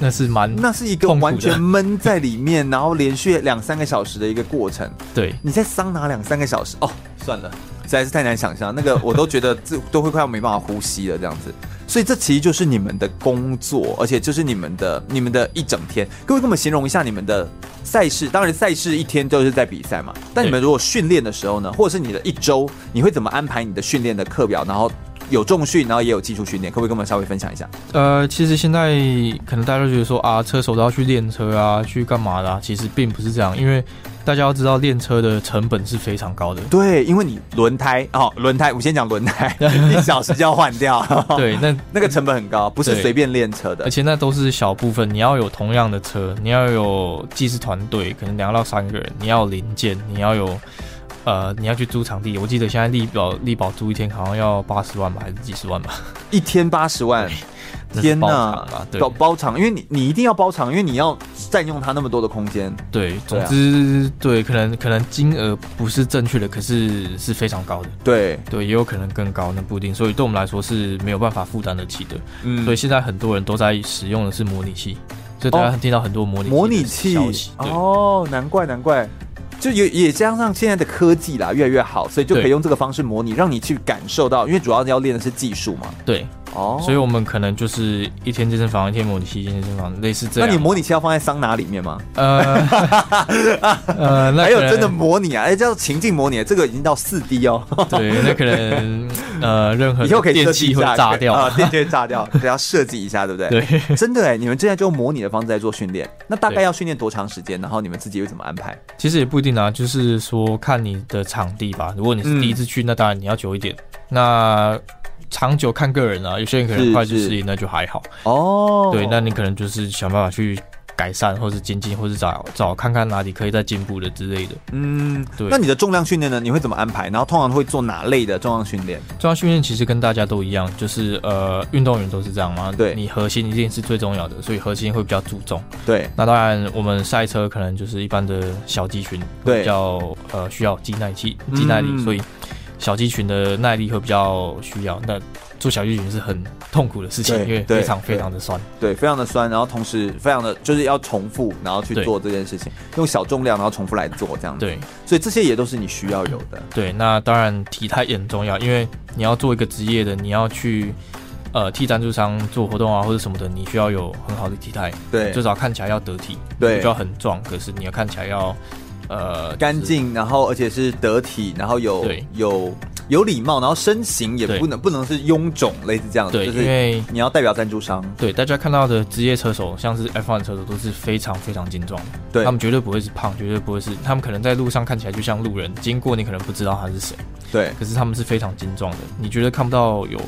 那是蛮，那是一个完全闷在里面，然后连续两三个小时的一个过程。对，你在桑拿两三个小时，哦，算了，实在是太难想象。那个 我都觉得这都会快要没办法呼吸了，这样子。所以这其实就是你们的工作，而且就是你们的你们的一整天。各位跟我们形容一下你们的赛事，当然赛事一天都是在比赛嘛。但你们如果训练的时候呢，或者是你的一周，你会怎么安排你的训练的课表？然后。有重训，然后也有技术训练，可不可以跟我们稍微分享一下？呃，其实现在可能大家都觉得说啊，车手都要去练车啊，去干嘛的啊？其实并不是这样，因为大家要知道练车的成本是非常高的。对，因为你轮胎哦，轮胎，我先讲轮胎，一小时就要换掉。对，那 那个成本很高，不是随便练车的。而且那都是小部分，你要有同样的车，你要有技师团队，可能两到三个人，你要有零件，你要有。呃，你要去租场地，我记得现在力宝力宝租一天好像要八十万吧，还是几十万吧？一天八十万，天哪！包包场，因为你你一定要包场，因为你要占用它那么多的空间。对，总之对，可能可能金额不是正确的，可是是非常高的。对对，也有可能更高，那不一定。所以对我们来说是没有办法负担得起的。嗯，所以现在很多人都在使用的是模拟器，所以大家听到很多模拟模拟器。哦，难怪难怪。就也也加上现在的科技啦，越来越好，所以就可以用这个方式模拟，让你去感受到，因为主要要练的是技术嘛。对，哦，所以我们可能就是一天健身房，一天模拟器，一天健身房，类似这样。那你模拟器要放在桑拿里面吗？呃，呃，那还有真的模拟啊？哎，叫情境模拟，这个已经到四 D 哦。对，那可能呃，任何以后可以电器会炸掉啊，电器会炸掉，得要设计一下，对不对？对，真的哎，你们现在就用模拟的方式在做训练，那大概要训练多长时间？然后你们自己会怎么安排？其实也不一定。啊就是说，看你的场地吧。如果你是第一次去，嗯、那当然你要久一点。那长久看个人啊，有些人可能快速适应，那就还好。哦，对，那你可能就是想办法去。改善，或是精进，或是找找看看哪里可以再进步的之类的。嗯，对。那你的重量训练呢？你会怎么安排？然后通常会做哪类的重量训练？重量训练其实跟大家都一样，就是呃，运动员都是这样嘛。对，你核心一定是最重要的，所以核心会比较注重。对。那当然，我们赛车可能就是一般的小肌群，对，比较呃需要肌耐气、肌耐力，嗯、所以小肌群的耐力会比较需要。那做小肌群是很痛苦的事情，因为非常非常的酸，对，非常的酸，然后同时非常的就是要重复，然后去做这件事情，用小重量然后重复来做这样子，对，所以这些也都是你需要有的。对，那当然体态也很重要，因为你要做一个职业的，你要去呃替赞助商做活动啊或者什么的，你需要有很好的体态，对，至少看起来要得体，对，就要很壮，可是你要看起来要呃干净，然后而且是得体，然后有有。有礼貌，然后身形也不能不能是臃肿，类似这样子。对，就是因为你要代表赞助商。对，大家看到的职业车手，像是 F1 车手，都是非常非常精壮的。对，他们绝对不会是胖，绝对不会是。他们可能在路上看起来就像路人，经过你可能不知道他是谁。对，可是他们是非常精壮的，你觉得看不到有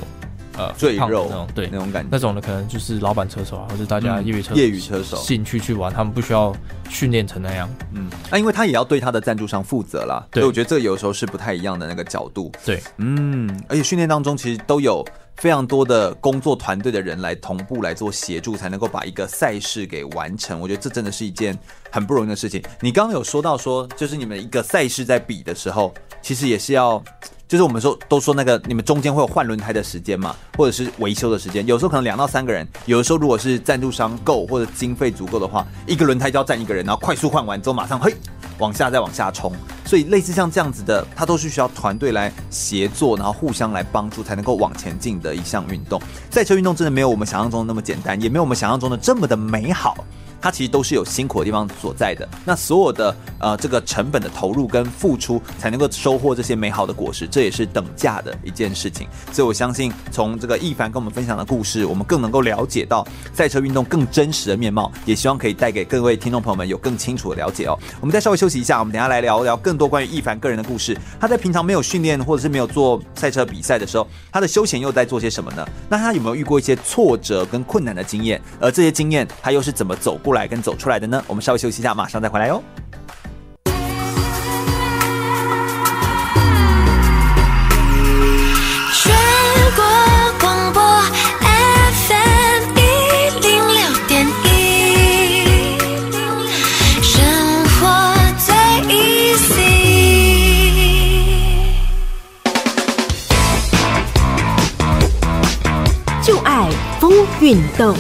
呃赘肉那种，对那种感觉，那种的可能就是老板车手啊，或者大家业余车、嗯、业余车手兴趣去玩，他们不需要训练成那样。嗯，那、啊、因为他也要对他的赞助商负责啦，所以我觉得这有时候是不太一样的那个角度。对，嗯，而且训练当中其实都有非常多的工作团队的人来同步来做协助，才能够把一个赛事给完成。我觉得这真的是一件很不容易的事情。你刚刚有说到说，就是你们一个赛事在比的时候，其实也是要。就是我们说都说那个你们中间会有换轮胎的时间嘛，或者是维修的时间，有时候可能两到三个人，有的时候如果是赞助商够或者经费足够的话，一个轮胎就要站一个人，然后快速换完之后马上嘿往下再往下冲，所以类似像这样子的，它都是需要团队来协作，然后互相来帮助才能够往前进的一项运动。赛车运动真的没有我们想象中的那么简单，也没有我们想象中的这么的美好。它其实都是有辛苦的地方所在的，那所有的呃这个成本的投入跟付出，才能够收获这些美好的果实，这也是等价的一件事情。所以我相信，从这个易凡跟我们分享的故事，我们更能够了解到赛车运动更真实的面貌，也希望可以带给各位听众朋友们有更清楚的了解哦。我们再稍微休息一下，我们等下来聊聊更多关于易凡个人的故事。他在平常没有训练或者是没有做赛车比赛的时候，他的休闲又在做些什么呢？那他有没有遇过一些挫折跟困难的经验？而这些经验他又是怎么走过来跟走出来的呢？我们稍微休息一下，马上再回来哟。全国广播 FM 一零六点一，生活最 easy，就爱风运动。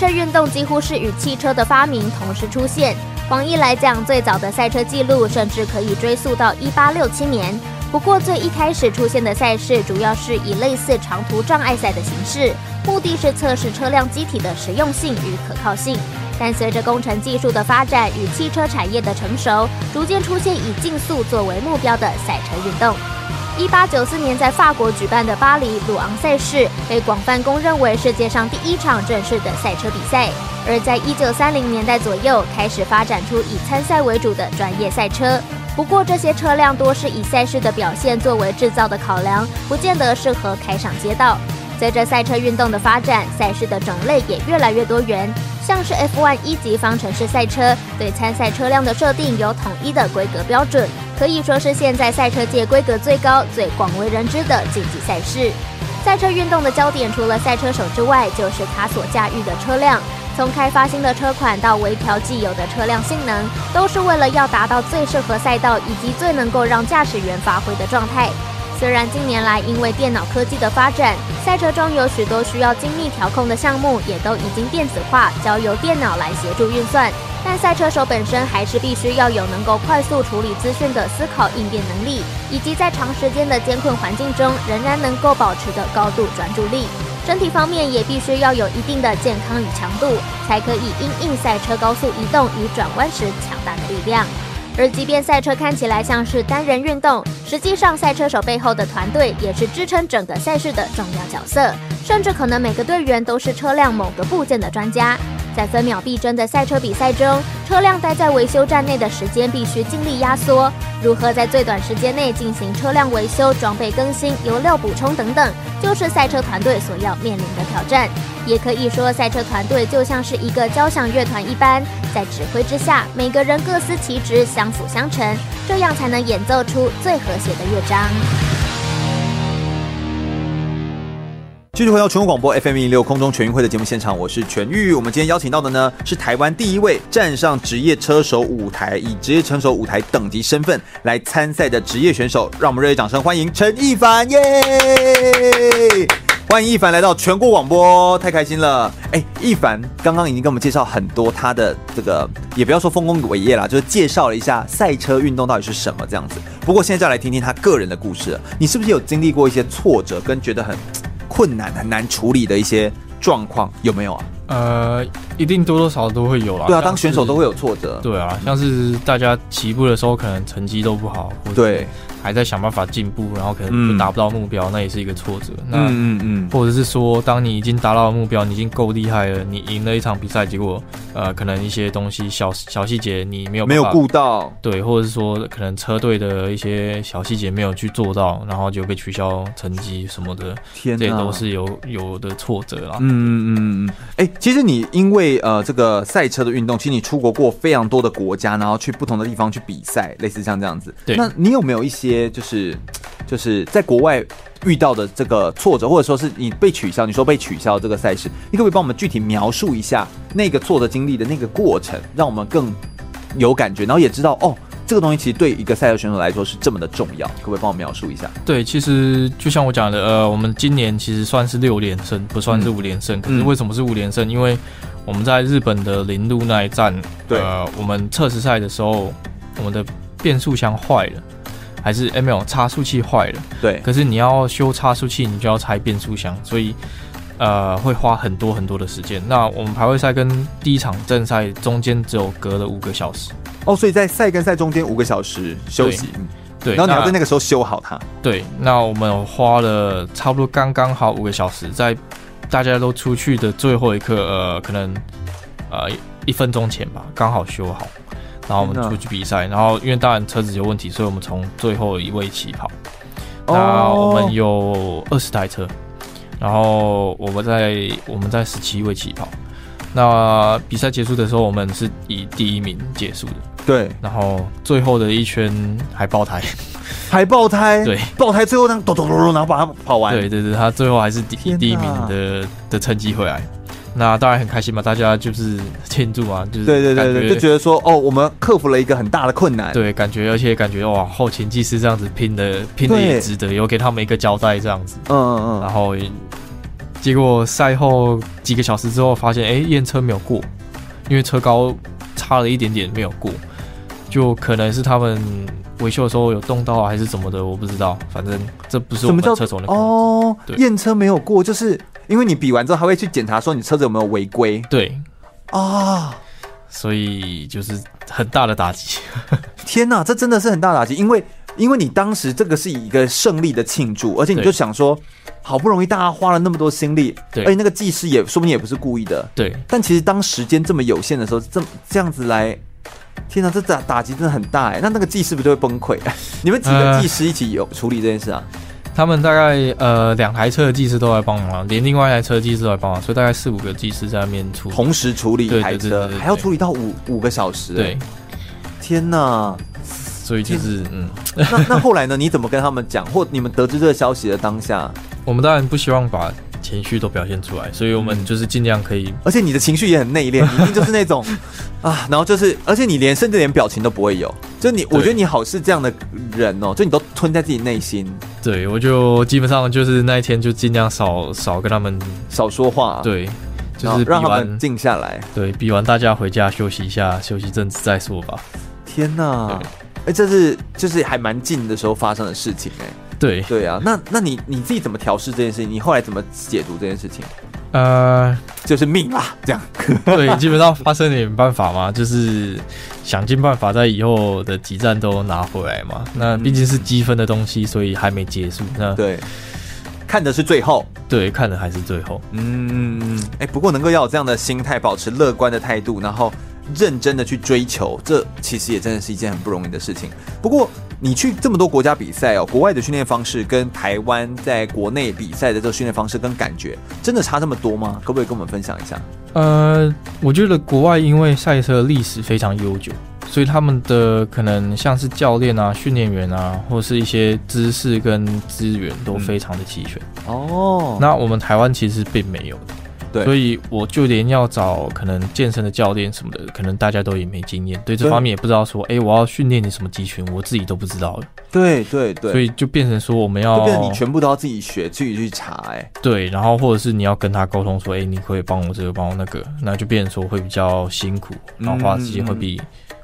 车运动几乎是与汽车的发明同时出现。广义来讲，最早的赛车记录甚至可以追溯到一八六七年。不过，最一开始出现的赛事主要是以类似长途障碍赛的形式，目的是测试车辆机体的实用性与可靠性。但随着工程技术的发展与汽车产业的成熟，逐渐出现以竞速作为目标的赛车运动。一八九四年在法国举办的巴黎鲁昂赛事，被广泛公认为世界上第一场正式的赛车比赛。而在一九三零年代左右，开始发展出以参赛为主的专业赛车。不过，这些车辆多是以赛事的表现作为制造的考量，不见得适合开上街道。随着赛车运动的发展，赛事的种类也越来越多元。像是 F1 一级方程式赛车，对参赛车辆的设定有统一的规格标准。可以说是现在赛车界规格最高、最广为人知的竞技赛事。赛车运动的焦点除了赛车手之外，就是他所驾驭的车辆。从开发新的车款到微调既有的车辆性能，都是为了要达到最适合赛道以及最能够让驾驶员发挥的状态。虽然近年来因为电脑科技的发展，赛车中有许多需要精密调控的项目也都已经电子化，交由电脑来协助运算。但赛车手本身还是必须要有能够快速处理资讯的思考应变能力，以及在长时间的艰困环境中仍然能够保持的高度专注力。身体方面也必须要有一定的健康与强度，才可以因应赛车高速移动与转弯时强大的力量。而即便赛车看起来像是单人运动，实际上赛车手背后的团队也是支撑整个赛事的重要角色，甚至可能每个队员都是车辆某个部件的专家。在分秒必争的赛车比赛中，车辆待在维修站内的时间必须尽力压缩。如何在最短时间内进行车辆维修、装备更新、油料补充等等，就是赛车团队所要面临的挑战。也可以说，赛车团队就像是一个交响乐团一般，在指挥之下，每个人各司其职，相辅相成，这样才能演奏出最和谐的乐章。继续回到全国广播 FM 一六空中全运会的节目现场，我是全玉。我们今天邀请到的呢是台湾第一位站上职业车手舞台，以职业车手舞台等级身份来参赛的职业选手。让我们热烈掌声欢迎陈一凡耶！欢迎一凡来到全国广播，太开心了。哎，一凡刚刚已经跟我们介绍很多他的这个，也不要说丰功伟业啦，就是介绍了一下赛车运动到底是什么这样子。不过现在就要来听听他个人的故事。你是不是有经历过一些挫折，跟觉得很？困难很难处理的一些状况有没有啊？呃，一定多多少少都会有啦。对啊，当选手都会有挫折。对啊，像是大家起步的时候可能成绩都不好，对。还在想办法进步，然后可能就达不到目标，嗯、那也是一个挫折。那嗯嗯，或者是说，当你已经达到了目标，你已经够厉害了，你赢了一场比赛，结果呃，可能一些东西小小细节你没有没有顾到，对，或者是说可能车队的一些小细节没有去做到，然后就被取消成绩什么的，这都是有有的挫折啦。嗯嗯嗯嗯，哎、欸，其实你因为呃这个赛车的运动，其实你出国过非常多的国家，然后去不同的地方去比赛，类似像这样子。对，那你有没有一些？些就是就是在国外遇到的这个挫折，或者说是你被取消，你说被取消这个赛事，你可不可以帮我们具体描述一下那个挫折经历的那个过程，让我们更有感觉，然后也知道哦，这个东西其实对一个赛车选手来说是这么的重要，可不可以帮我描述一下？对，其实就像我讲的，呃，我们今年其实算是六连胜，不算是五连胜。嗯、可是为什么是五连胜？因为我们在日本的铃鹿那一站，对，呃，我们测试赛的时候，我们的变速箱坏了。还是 M L 差速器坏了，对。可是你要修差速器，你就要拆变速箱，所以呃会花很多很多的时间。那我们排位赛跟第一场正赛中间只有隔了五个小时哦，所以在赛跟赛中间五个小时休息，对。然后你要在那个时候修好它。对，那我们花了差不多刚刚好五个小时，在大家都出去的最后一刻，呃，可能呃一分钟前吧，刚好修好。然后我们出去比赛，然后因为当然车子有问题，所以我们从最后一位起跑。那我们有二十台车，然后我们在我们在十七位起跑。那比赛结束的时候，我们是以第一名结束的。对，然后最后的一圈还爆胎，还爆胎，对，爆胎最后呢，咚咚咚咚，然后把它跑完。对对对，他最后还是第第一名的的成绩回来。那当然很开心嘛，大家就是庆祝啊，就是对对对对，就觉得说哦，我们克服了一个很大的困难，对，感觉而且感觉哇，后勤技师这样子拼的拼的也值得，有给他们一个交代这样子，嗯嗯嗯，然后结果赛后几个小时之后发现，哎，验车没有过，因为车高差了一点点没有过，就可能是他们维修的时候有动到啊，还是怎么的，我不知道，反正这不是我们车手的哦，验车没有过就是。因为你比完之后，还会去检查说你车子有没有违规。对，啊、哦，所以就是很大的打击。天哪，这真的是很大的打击。因为，因为你当时这个是一个胜利的庆祝，而且你就想说，好不容易大家花了那么多心力，对，而且那个技师也说不定也不是故意的，对。但其实当时间这么有限的时候，这这样子来，天哪，这打打击真的很大哎。那那个技师不就会崩溃？你们几个技师一起有处理这件事啊？呃他们大概呃两台车的技师都来帮忙，连另外一台车的技师都来帮忙，所以大概四五个技师在那边处理，同时处理一台车，还要处理到五五个小时。对，天哪！所以就是嗯，那那后来呢？你怎么跟他们讲？或你们得知这个消息的当下，我们当然不希望把。情绪都表现出来，所以我们就是尽量可以、嗯。而且你的情绪也很内敛，一定就是那种啊，然后就是，而且你连甚至连表情都不会有。就你，我觉得你好是这样的人哦，就你都吞在自己内心。对，我就基本上就是那一天就尽量少少跟他们少说话。对，就是让他们静下来。对，比完大家回家休息一下，休息一阵子再说吧。天哪！哎、欸，这是就是还蛮近的时候发生的事情哎、欸。对对啊，那那你你自己怎么调试这件事情？你后来怎么解读这件事情？呃，就是命啦，这样。对，基本上发生点办法嘛，就是想尽办法在以后的几站都拿回来嘛。那毕竟是积分的东西，所以还没结束。那对，看的是最后，对，看的还是最后。嗯，哎、欸，不过能够要有这样的心态，保持乐观的态度，然后认真的去追求，这其实也真的是一件很不容易的事情。不过。你去这么多国家比赛哦，国外的训练方式跟台湾在国内比赛的这个训练方式跟感觉，真的差这么多吗？可不可以跟我们分享一下？呃，我觉得国外因为赛车历史非常悠久，所以他们的可能像是教练啊、训练员啊，或是一些知识跟资源都非常的齐全。嗯。哦，那我们台湾其实并没有的。对，所以我就连要找可能健身的教练什么的，可能大家都也没经验，对这方面也不知道说，哎、欸，我要训练你什么肌群，我自己都不知道了。对对对，所以就变成说我们要，就变成你全部都要自己学，自己去查、欸，哎，对，然后或者是你要跟他沟通说，哎、欸，你可以帮我这个，帮我那个，那就变成说会比较辛苦，然后花时间会比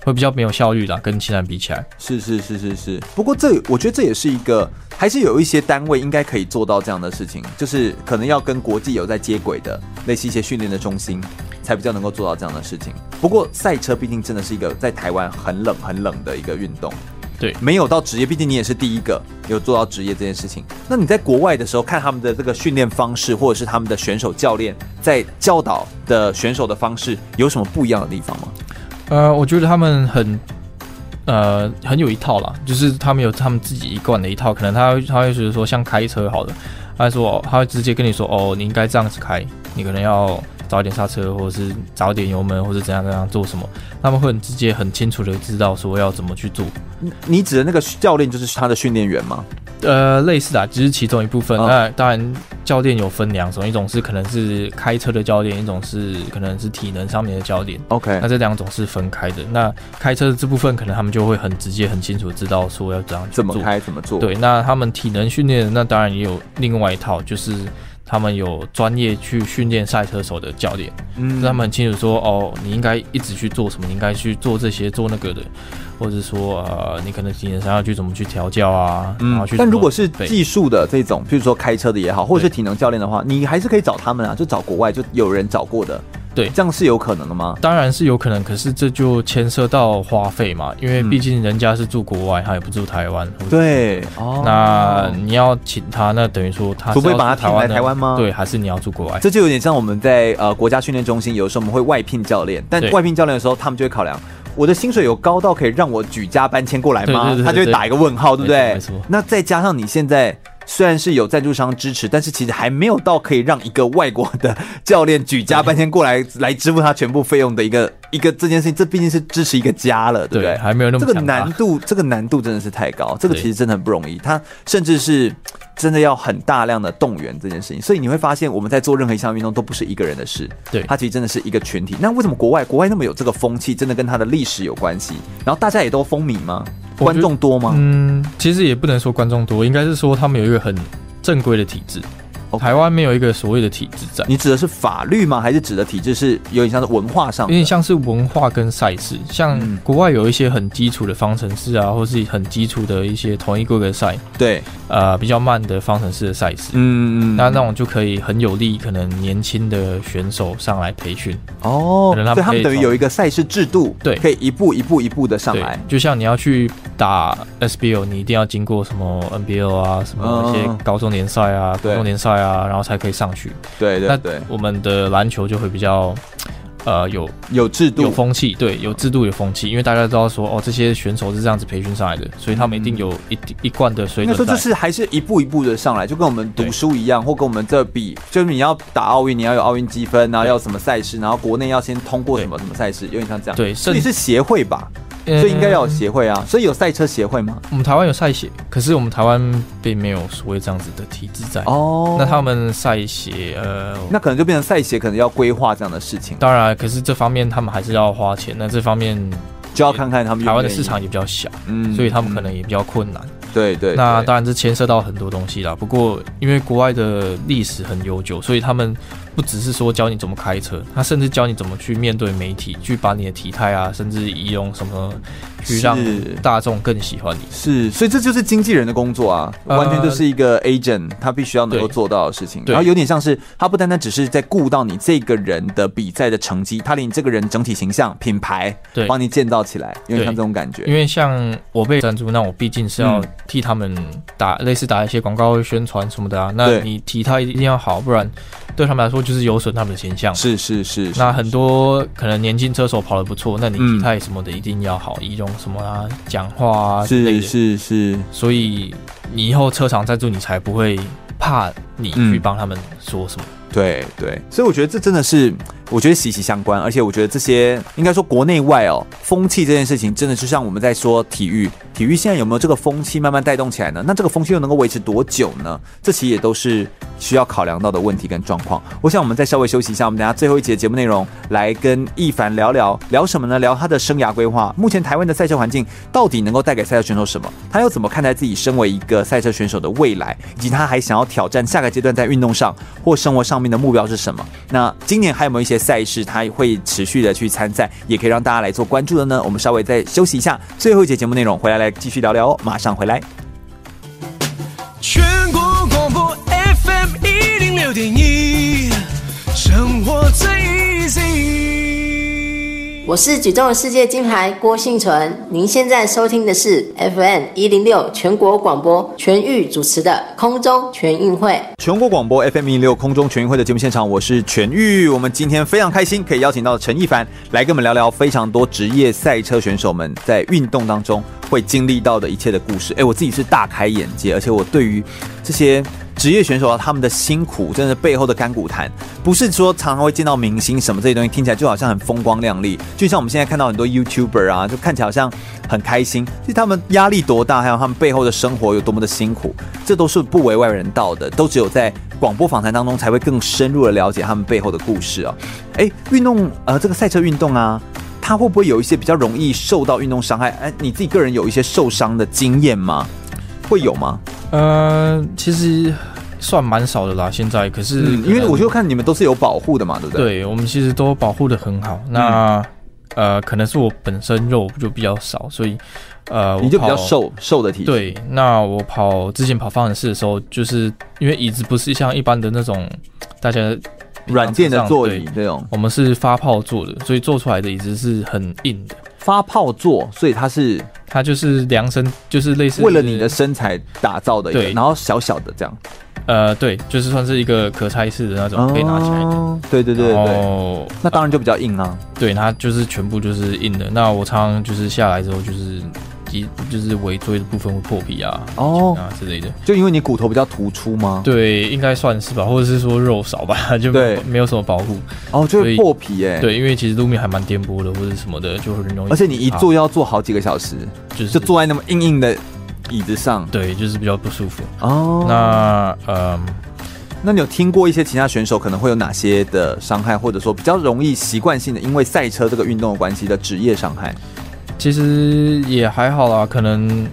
会比较没有效率啦，跟其他人比起来。是是是是是。不过这我觉得这也是一个，还是有一些单位应该可以做到这样的事情，就是可能要跟国际有在接轨的，类似一些训练的中心，才比较能够做到这样的事情。不过赛车毕竟真的是一个在台湾很冷很冷的一个运动。对，没有到职业，毕竟你也是第一个有做到职业这件事情。那你在国外的时候看他们的这个训练方式，或者是他们的选手教练在教导的选手的方式，有什么不一样的地方吗？呃，我觉得他们很呃很有一套啦，就是他们有他们自己一贯的一套。可能他会他会觉得说，像开车好的，他会说他会直接跟你说，哦，你应该这样子开，你可能要。早点刹车，或者是早点油门，或者怎样怎样做什么，他们会很直接、很清楚的知道说要怎么去做。你指的那个教练就是他的训练员吗？呃，类似的，只是其中一部分。那、哦、当然，教练有分两种，一种是可能是开车的教练，一种是可能是体能上面的教练。OK，那这两种是分开的。那开车的这部分，可能他们就会很直接、很清楚知道说要怎样怎么开、怎么做。对，那他们体能训练，那当然也有另外一套，就是。他们有专业去训练赛车手的教练，嗯，他们很清楚说，哦，你应该一直去做什么，你应该去做这些做那个的，或者说，呃，你可能今年想要去怎么去调教啊，嗯，然后去。但如果是技术的这种，譬如说开车的也好，或者是体能教练的话，你还是可以找他们啊，就找国外就有人找过的。对，这样是有可能的吗？当然是有可能，可是这就牵涉到花费嘛，因为毕竟人家是住国外，他也不住台湾。对，那你要请他，那等于说他除非把他请来台湾吗？对，还是你要住国外？这就有点像我们在呃国家训练中心，有时候我们会外聘教练，但外聘教练的时候，他们就会考量我的薪水有高到可以让我举家搬迁过来吗？他就会打一个问号，对不对？没错。那再加上你现在。虽然是有赞助商支持，但是其实还没有到可以让一个外国的教练举家搬迁过来来支付他全部费用的一个 一个这件事情。这毕竟是支持一个家了，对不对？对，还没有那么这个难度，这个难度真的是太高。这个其实真的很不容易，他甚至是真的要很大量的动员这件事情。所以你会发现，我们在做任何一项运动都不是一个人的事，对，它其实真的是一个群体。那为什么国外国外那么有这个风气？真的跟它的历史有关系？然后大家也都风靡吗？观众多吗？嗯，其实也不能说观众多，应该是说他们有一个很。正规的体制。台湾没有一个所谓的体制在，你指的是法律吗？还是指的体制是有点像是文化上？有点像是文化跟赛事，像国外有一些很基础的方程式啊，或是很基础的一些同一规格赛，对，呃，比较慢的方程式的赛事，嗯嗯，那那种就可以很有利，可能年轻的选手上来培训。哦，可能他们，他们等于有一个赛事制度，对，可以一步一步一步的上来，就像你要去打 SBL，你一定要经过什么 NBL 啊，什么一些高中联赛啊，高中联赛啊，然后才可以上。上去，对对对，我们的篮球就会比较，呃，有有制度、有风气，对，有制度、有风气，因为大家知道说，哦，这些选手是这样子培训上来的，所以他们一定有一一贯的水准。那说就是还是一步一步的上来，就跟我们读书一样，或跟我们这比，就是你要打奥运，你要有奥运积分，然后要什么赛事，然后国内要先通过什么什么赛事，有点像这样。对，所以是协会吧？所以应该要有协会啊，所以有赛车协会吗？我们台湾有赛协，可是我们台湾并没有所谓这样子的体制在。哦，那他们赛协，呃，那可能就变成赛协可能要规划这样的事情。当然，可是这方面他们还是要花钱，那这方面就要看看他们台湾的市场也比较小，嗯，所以他们可能也比较困难。对对，那当然这牵涉到很多东西啦。不过因为国外的历史很悠久，所以他们不只是说教你怎么开车，他甚至教你怎么去面对媒体，去把你的体态啊，甚至仪容什么。去让大众更喜欢你，是，所以这就是经纪人的工作啊，完全就是一个 agent，他必须要能够做到的事情。然后有点像是他不单单只是在顾到你这个人的比赛的成绩，他连你这个人整体形象、品牌，对，帮你建造起来，有点像这种感觉。因为像我被赞助，那我毕竟是要替他们打类似打一些广告宣传什么的啊。那你体态一定要好，不然对他们来说就是有损他们的形象。是是是。那很多可能年轻车手跑得不错，那你体态什么的一定要好，仪容。什么啊？讲话啊？是是是，所以你以后车厂赞助你才不会怕你去帮他们说什么。嗯、对对，所以我觉得这真的是。我觉得息息相关，而且我觉得这些应该说国内外哦，风气这件事情真的就像我们在说体育，体育现在有没有这个风气慢慢带动起来呢？那这个风气又能够维持多久呢？这其实也都是需要考量到的问题跟状况。我想我们再稍微休息一下，我们等下最后一节节目内容来跟一凡聊聊聊什么呢？聊他的生涯规划。目前台湾的赛车环境到底能够带给赛车选手什么？他又怎么看待自己身为一个赛车选手的未来？以及他还想要挑战下个阶段在运动上或生活上面的目标是什么？那今年还有没有一些？赛事，他会持续的去参赛，也可以让大家来做关注的呢？我们稍微再休息一下，最后一节节目内容回来来继续聊聊哦，马上回来。全国广播 FM 一零六点一，生活最 easy。我是举重世界金牌郭信淳，您现在收听的是 FM 一零六全国广播全域主持的空中全运会。全国广播 FM 一零六空中全运会的节目现场，我是全域。我们今天非常开心，可以邀请到陈一凡来跟我们聊聊非常多职业赛车选手们在运动当中会经历到的一切的故事。哎，我自己是大开眼界，而且我对于这些。职业选手啊，他们的辛苦，真的是背后的甘苦谈，不是说常常会见到明星什么这些东西，听起来就好像很风光亮丽。就像我们现在看到很多 YouTuber 啊，就看起来好像很开心，其实他们压力多大，还有他们背后的生活有多么的辛苦，这都是不为外人道的，都只有在广播访谈当中才会更深入的了解他们背后的故事啊。诶，运动呃，这个赛车运动啊，它会不会有一些比较容易受到运动伤害？诶，你自己个人有一些受伤的经验吗？会有吗？呃，其实算蛮少的啦。现在可是可，因为我就看你们都是有保护的嘛，对不对？对，我们其实都保护的很好。那、嗯、呃，可能是我本身肉就比较少，所以呃，你就比较瘦瘦的体型。对，那我跑之前跑方程式的时候，就是因为椅子不是像一般的那种大家软件的座椅这种，我们是发泡做的，所以做出来的椅子是很硬的。发泡做，所以它是它就是量身，就是类似为了你的身材打造的一个，对，然后小小的这样，呃，对，就是算是一个可拆式的那种，可以拿起来的。哦、对对对对，哦，那当然就比较硬啊。对，它就是全部就是硬的。那我常常就是下来之后就是。就是尾椎的部分会破皮啊，哦啊之类的，就因为你骨头比较突出吗？对，应该算是吧，或者是说肉少吧，就对，没有什么保护。哦，就会破皮哎。对，因为其实路面还蛮颠簸的，或者什么的，就很容易。而且你一坐要坐好几个小时，就是就坐在那么硬硬的椅子上，对，就是比较不舒服。哦，那嗯，那你有听过一些其他选手可能会有哪些的伤害，或者说比较容易习惯性的因为赛车这个运动的关系的职业伤害？其实也还好啦，可能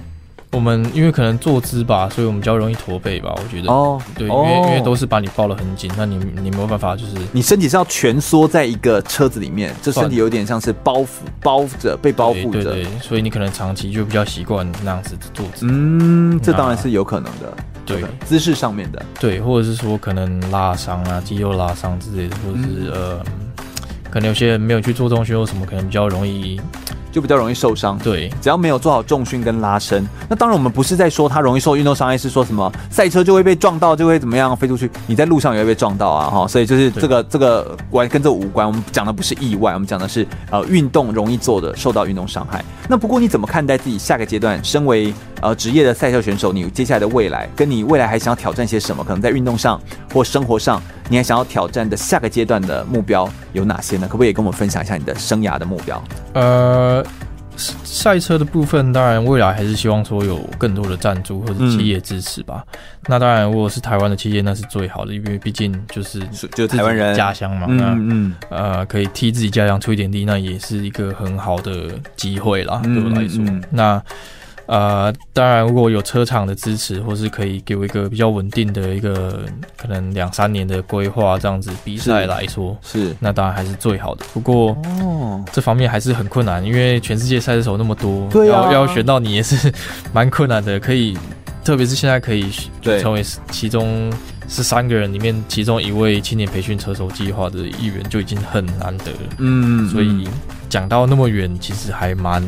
我们因为可能坐姿吧，所以我们比较容易驼背吧，我觉得。哦，对，因为、哦、因为都是把你抱得很紧，那你你没有办法，就是你身体是要蜷缩在一个车子里面，这身体有点像是包袱包着被包覆着，对，所以你可能长期就比较习惯那样子的坐姿。嗯，这当然是有可能的，对，姿势上面的，对，或者是说可能拉伤啊，肌肉拉伤之类的，或者是、嗯、呃，可能有些人没有去做重训或什么，可能比较容易。就比较容易受伤，对，只要没有做好重训跟拉伸，那当然我们不是在说他容易受运动伤害，是说什么赛车就会被撞到，就会怎么样飞出去，你在路上也会被撞到啊，哈，所以就是这个这个关跟这无关，我们讲的不是意外，我们讲的是呃运动容易做的受到运动伤害。那不过你怎么看待自己下个阶段，身为呃职业的赛车选手，你接下来的未来，跟你未来还想要挑战些什么？可能在运动上或生活上，你还想要挑战的下个阶段的目标有哪些呢？可不可以也跟我们分享一下你的生涯的目标？呃。赛车的部分，当然未来还是希望说有更多的赞助或者企业支持吧。嗯、那当然，如果是台湾的企业，那是最好的，因为毕竟就是就台湾人家乡嘛。那嗯，呃，可以替自己家乡出一点力，那也是一个很好的机会啦。对我来说，嗯、那。呃，当然，如果有车厂的支持，或是可以给我一个比较稳定的一个可能两三年的规划，这样子比赛来说是，那当然还是最好的。不过哦，这方面还是很困难，因为全世界赛车手那么多，对啊，要要选到你也是蛮困难的。可以，特别是现在可以成为其中是三个人里面其中一位青年培训车手计划的一员，就已经很难得了。嗯，所以讲到那么远，其实还蛮。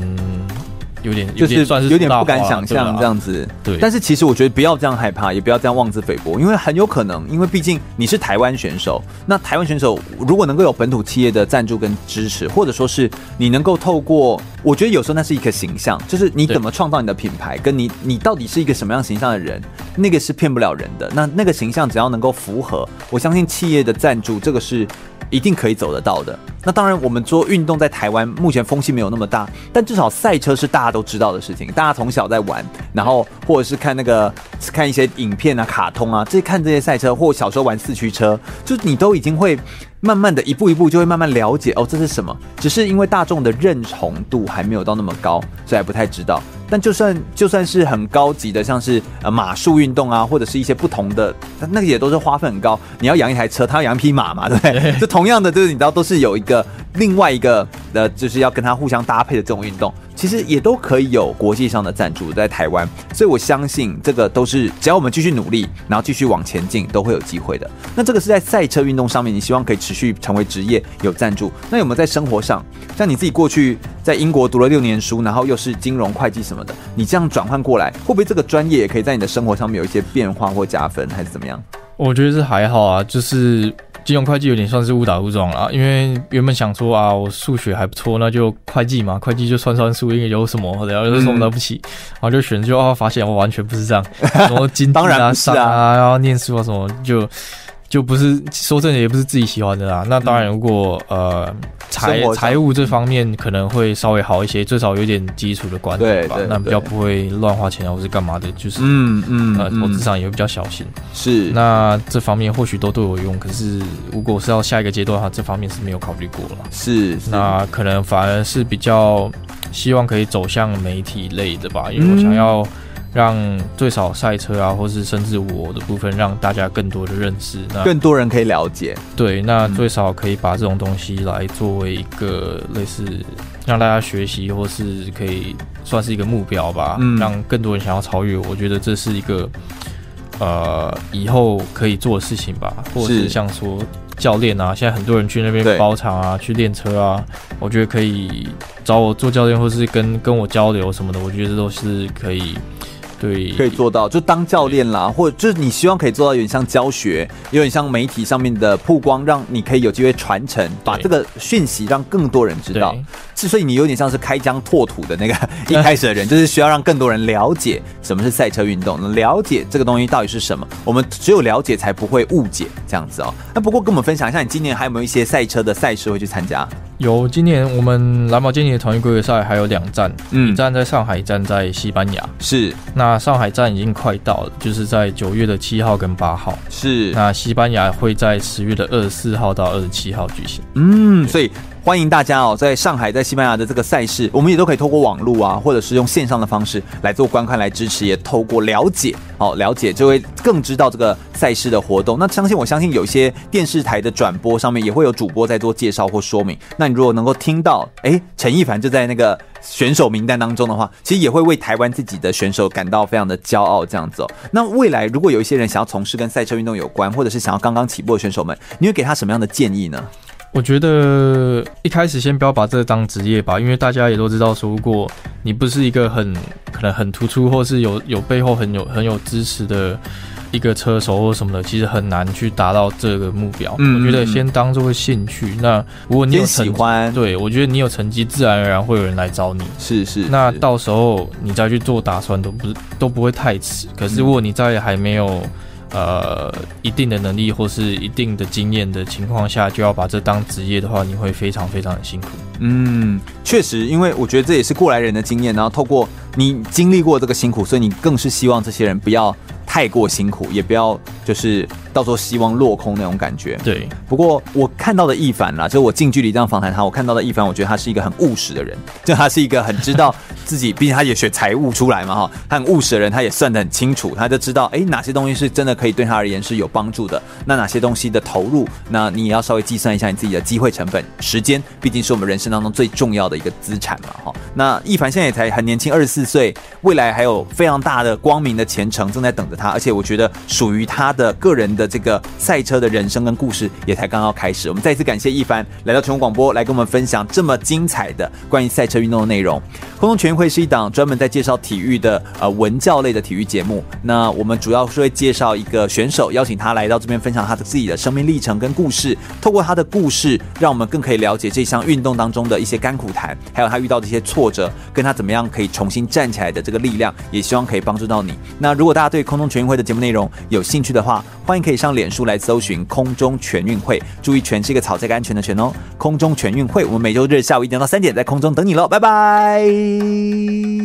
有点就是算是有点不敢想象这样子，对。但是其实我觉得不要这样害怕，也不要这样妄自菲薄，因为很有可能，因为毕竟你是台湾选手，那台湾选手如果能够有本土企业的赞助跟支持，或者说是你能够透过，我觉得有时候那是一个形象，就是你怎么创造你的品牌，跟你你到底是一个什么样形象的人，那个是骗不了人的。那那个形象只要能够符合，我相信企业的赞助，这个是。一定可以走得到的。那当然，我们做运动在台湾目前风气没有那么大，但至少赛车是大家都知道的事情。大家从小在玩，然后或者是看那个看一些影片啊、卡通啊，这看这些赛车，或小时候玩四驱车，就你都已经会慢慢的一步一步就会慢慢了解哦，这是什么？只是因为大众的认同度还没有到那么高，所以还不太知道。但就算就算是很高级的，像是呃马术运动啊，或者是一些不同的，那个也都是花费很高。你要养一台车，他要养一匹马嘛，对不对？就同样的，就是你知道，都是有一个另外一个呃，就是要跟他互相搭配的这种运动。其实也都可以有国际上的赞助在台湾，所以我相信这个都是只要我们继续努力，然后继续往前进，都会有机会的。那这个是在赛车运动上面，你希望可以持续成为职业，有赞助。那有没有在生活上，像你自己过去在英国读了六年书，然后又是金融会计什么的，你这样转换过来，会不会这个专业也可以在你的生活上面有一些变化或加分，还是怎么样？我觉得是还好啊，就是。金融会计有点算是误打误撞了，因为原本想说啊，我数学还不错，那就会计嘛，会计就算算数，应该有什么，然后有什么了不起，然后就选，就啊发现我完全不是这样，什么经济啊、商啊，然后念书啊什么就。就不是说真的，也不是自己喜欢的啦。那当然，如果呃财财务这方面可能会稍微好一些，最少有点基础的管理吧。那比较不会乱花钱啊，或是干嘛的，就是嗯嗯呃投资上也会比较小心。是，那这方面或许都对我用。可是如果是要下一个阶段的话，这方面是没有考虑过了。是，那可能反而是比较希望可以走向媒体类的吧，因为我想要。让最少赛车啊，或是甚至我的部分，让大家更多的认识，那更多人可以了解。对，那最少可以把这种东西来作为一个类似让大家学习，或是可以算是一个目标吧。嗯，让更多人想要超越我，我觉得这是一个呃以后可以做的事情吧。或者是像说教练啊，现在很多人去那边包场啊，去练车啊，我觉得可以找我做教练，或是跟跟我交流什么的，我觉得这都是可以。对，可以做到，就当教练啦，或者就是你希望可以做到有点像教学，有点像媒体上面的曝光，让你可以有机会传承，把这个讯息让更多人知道。之所以你有点像是开疆拓土的那个 一开始的人，就是需要让更多人了解什么是赛车运动，了解这个东西到底是什么。我们只有了解才不会误解这样子哦。那不过跟我们分享一下，你今年还有没有一些赛车的赛事会去参加？有，今年我们蓝宝坚尼的统一规格赛还有两站，嗯，一站在上海，一站在西班牙。是，那上海站已经快到了，就是在九月的七号跟八号。是，那西班牙会在十月的二十四号到二十七号举行。嗯，所以。欢迎大家哦，在上海、在西班牙的这个赛事，我们也都可以透过网络啊，或者是用线上的方式来做观看、来支持，也透过了解哦，了解就会更知道这个赛事的活动。那相信我相信有一些电视台的转播上面也会有主播在做介绍或说明。那你如果能够听到，诶，陈一凡就在那个选手名单当中的话，其实也会为台湾自己的选手感到非常的骄傲。这样子哦，那未来如果有一些人想要从事跟赛车运动有关，或者是想要刚刚起步的选手们，你会给他什么样的建议呢？我觉得一开始先不要把这当职业吧，因为大家也都知道说，如果你不是一个很可能很突出，或是有有背后很有很有支持的一个车手或什么的，其实很难去达到这个目标。嗯，我觉得先当做个兴趣。那如果你有喜欢，对，我觉得你有成绩，自然而然会有人来找你。是是，那到时候你再去做打算，都不是都不会太迟。可是如果你在还没有呃，一定的能力或是一定的经验的情况下，就要把这当职业的话，你会非常非常的辛苦。嗯，确实，因为我觉得这也是过来人的经验，然后透过你经历过这个辛苦，所以你更是希望这些人不要太过辛苦，也不要就是到时候希望落空那种感觉。对。不过我看到的易凡啦，就我近距离这样访谈他，我看到的易凡，我觉得他是一个很务实的人，就他是一个很知道自己，毕竟他也学财务出来嘛，哈，他很务实的人，他也算得很清楚，他就知道，哎，哪些东西是真的可以对他而言是有帮助的，那哪些东西的投入，那你也要稍微计算一下你自己的机会成本、时间，毕竟是我们人生当中最重要的一个资产嘛，哈。那亦凡现在也才很年轻，二十四岁，未来还有非常大的光明的前程正在等着他。而且我觉得属于他的个人的这个赛车的人生跟故事也才刚刚开始。我们再一次感谢亦凡来到全国广播，来跟我们分享这么精彩的关于赛车运动的内容。空中全运会是一档专门在介绍体育的呃文教类的体育节目。那我们主要是会介绍一个选手，邀请他来到这边分享他的自己的生命历程跟故事。透过他的故事，让我们更可以了解这项运动当中的一些甘苦还有他遇到的一些挫折，跟他怎么样可以重新站起来的这个力量。也希望可以帮助到你。那如果大家对空中全运会的节目内容有兴趣的话，欢迎可以上脸书来搜寻“空中全运会”，注意“全”是一个草这个安全的“全”哦。空中全运会，我们每周日下午一点到三点在空中等你喽，拜拜。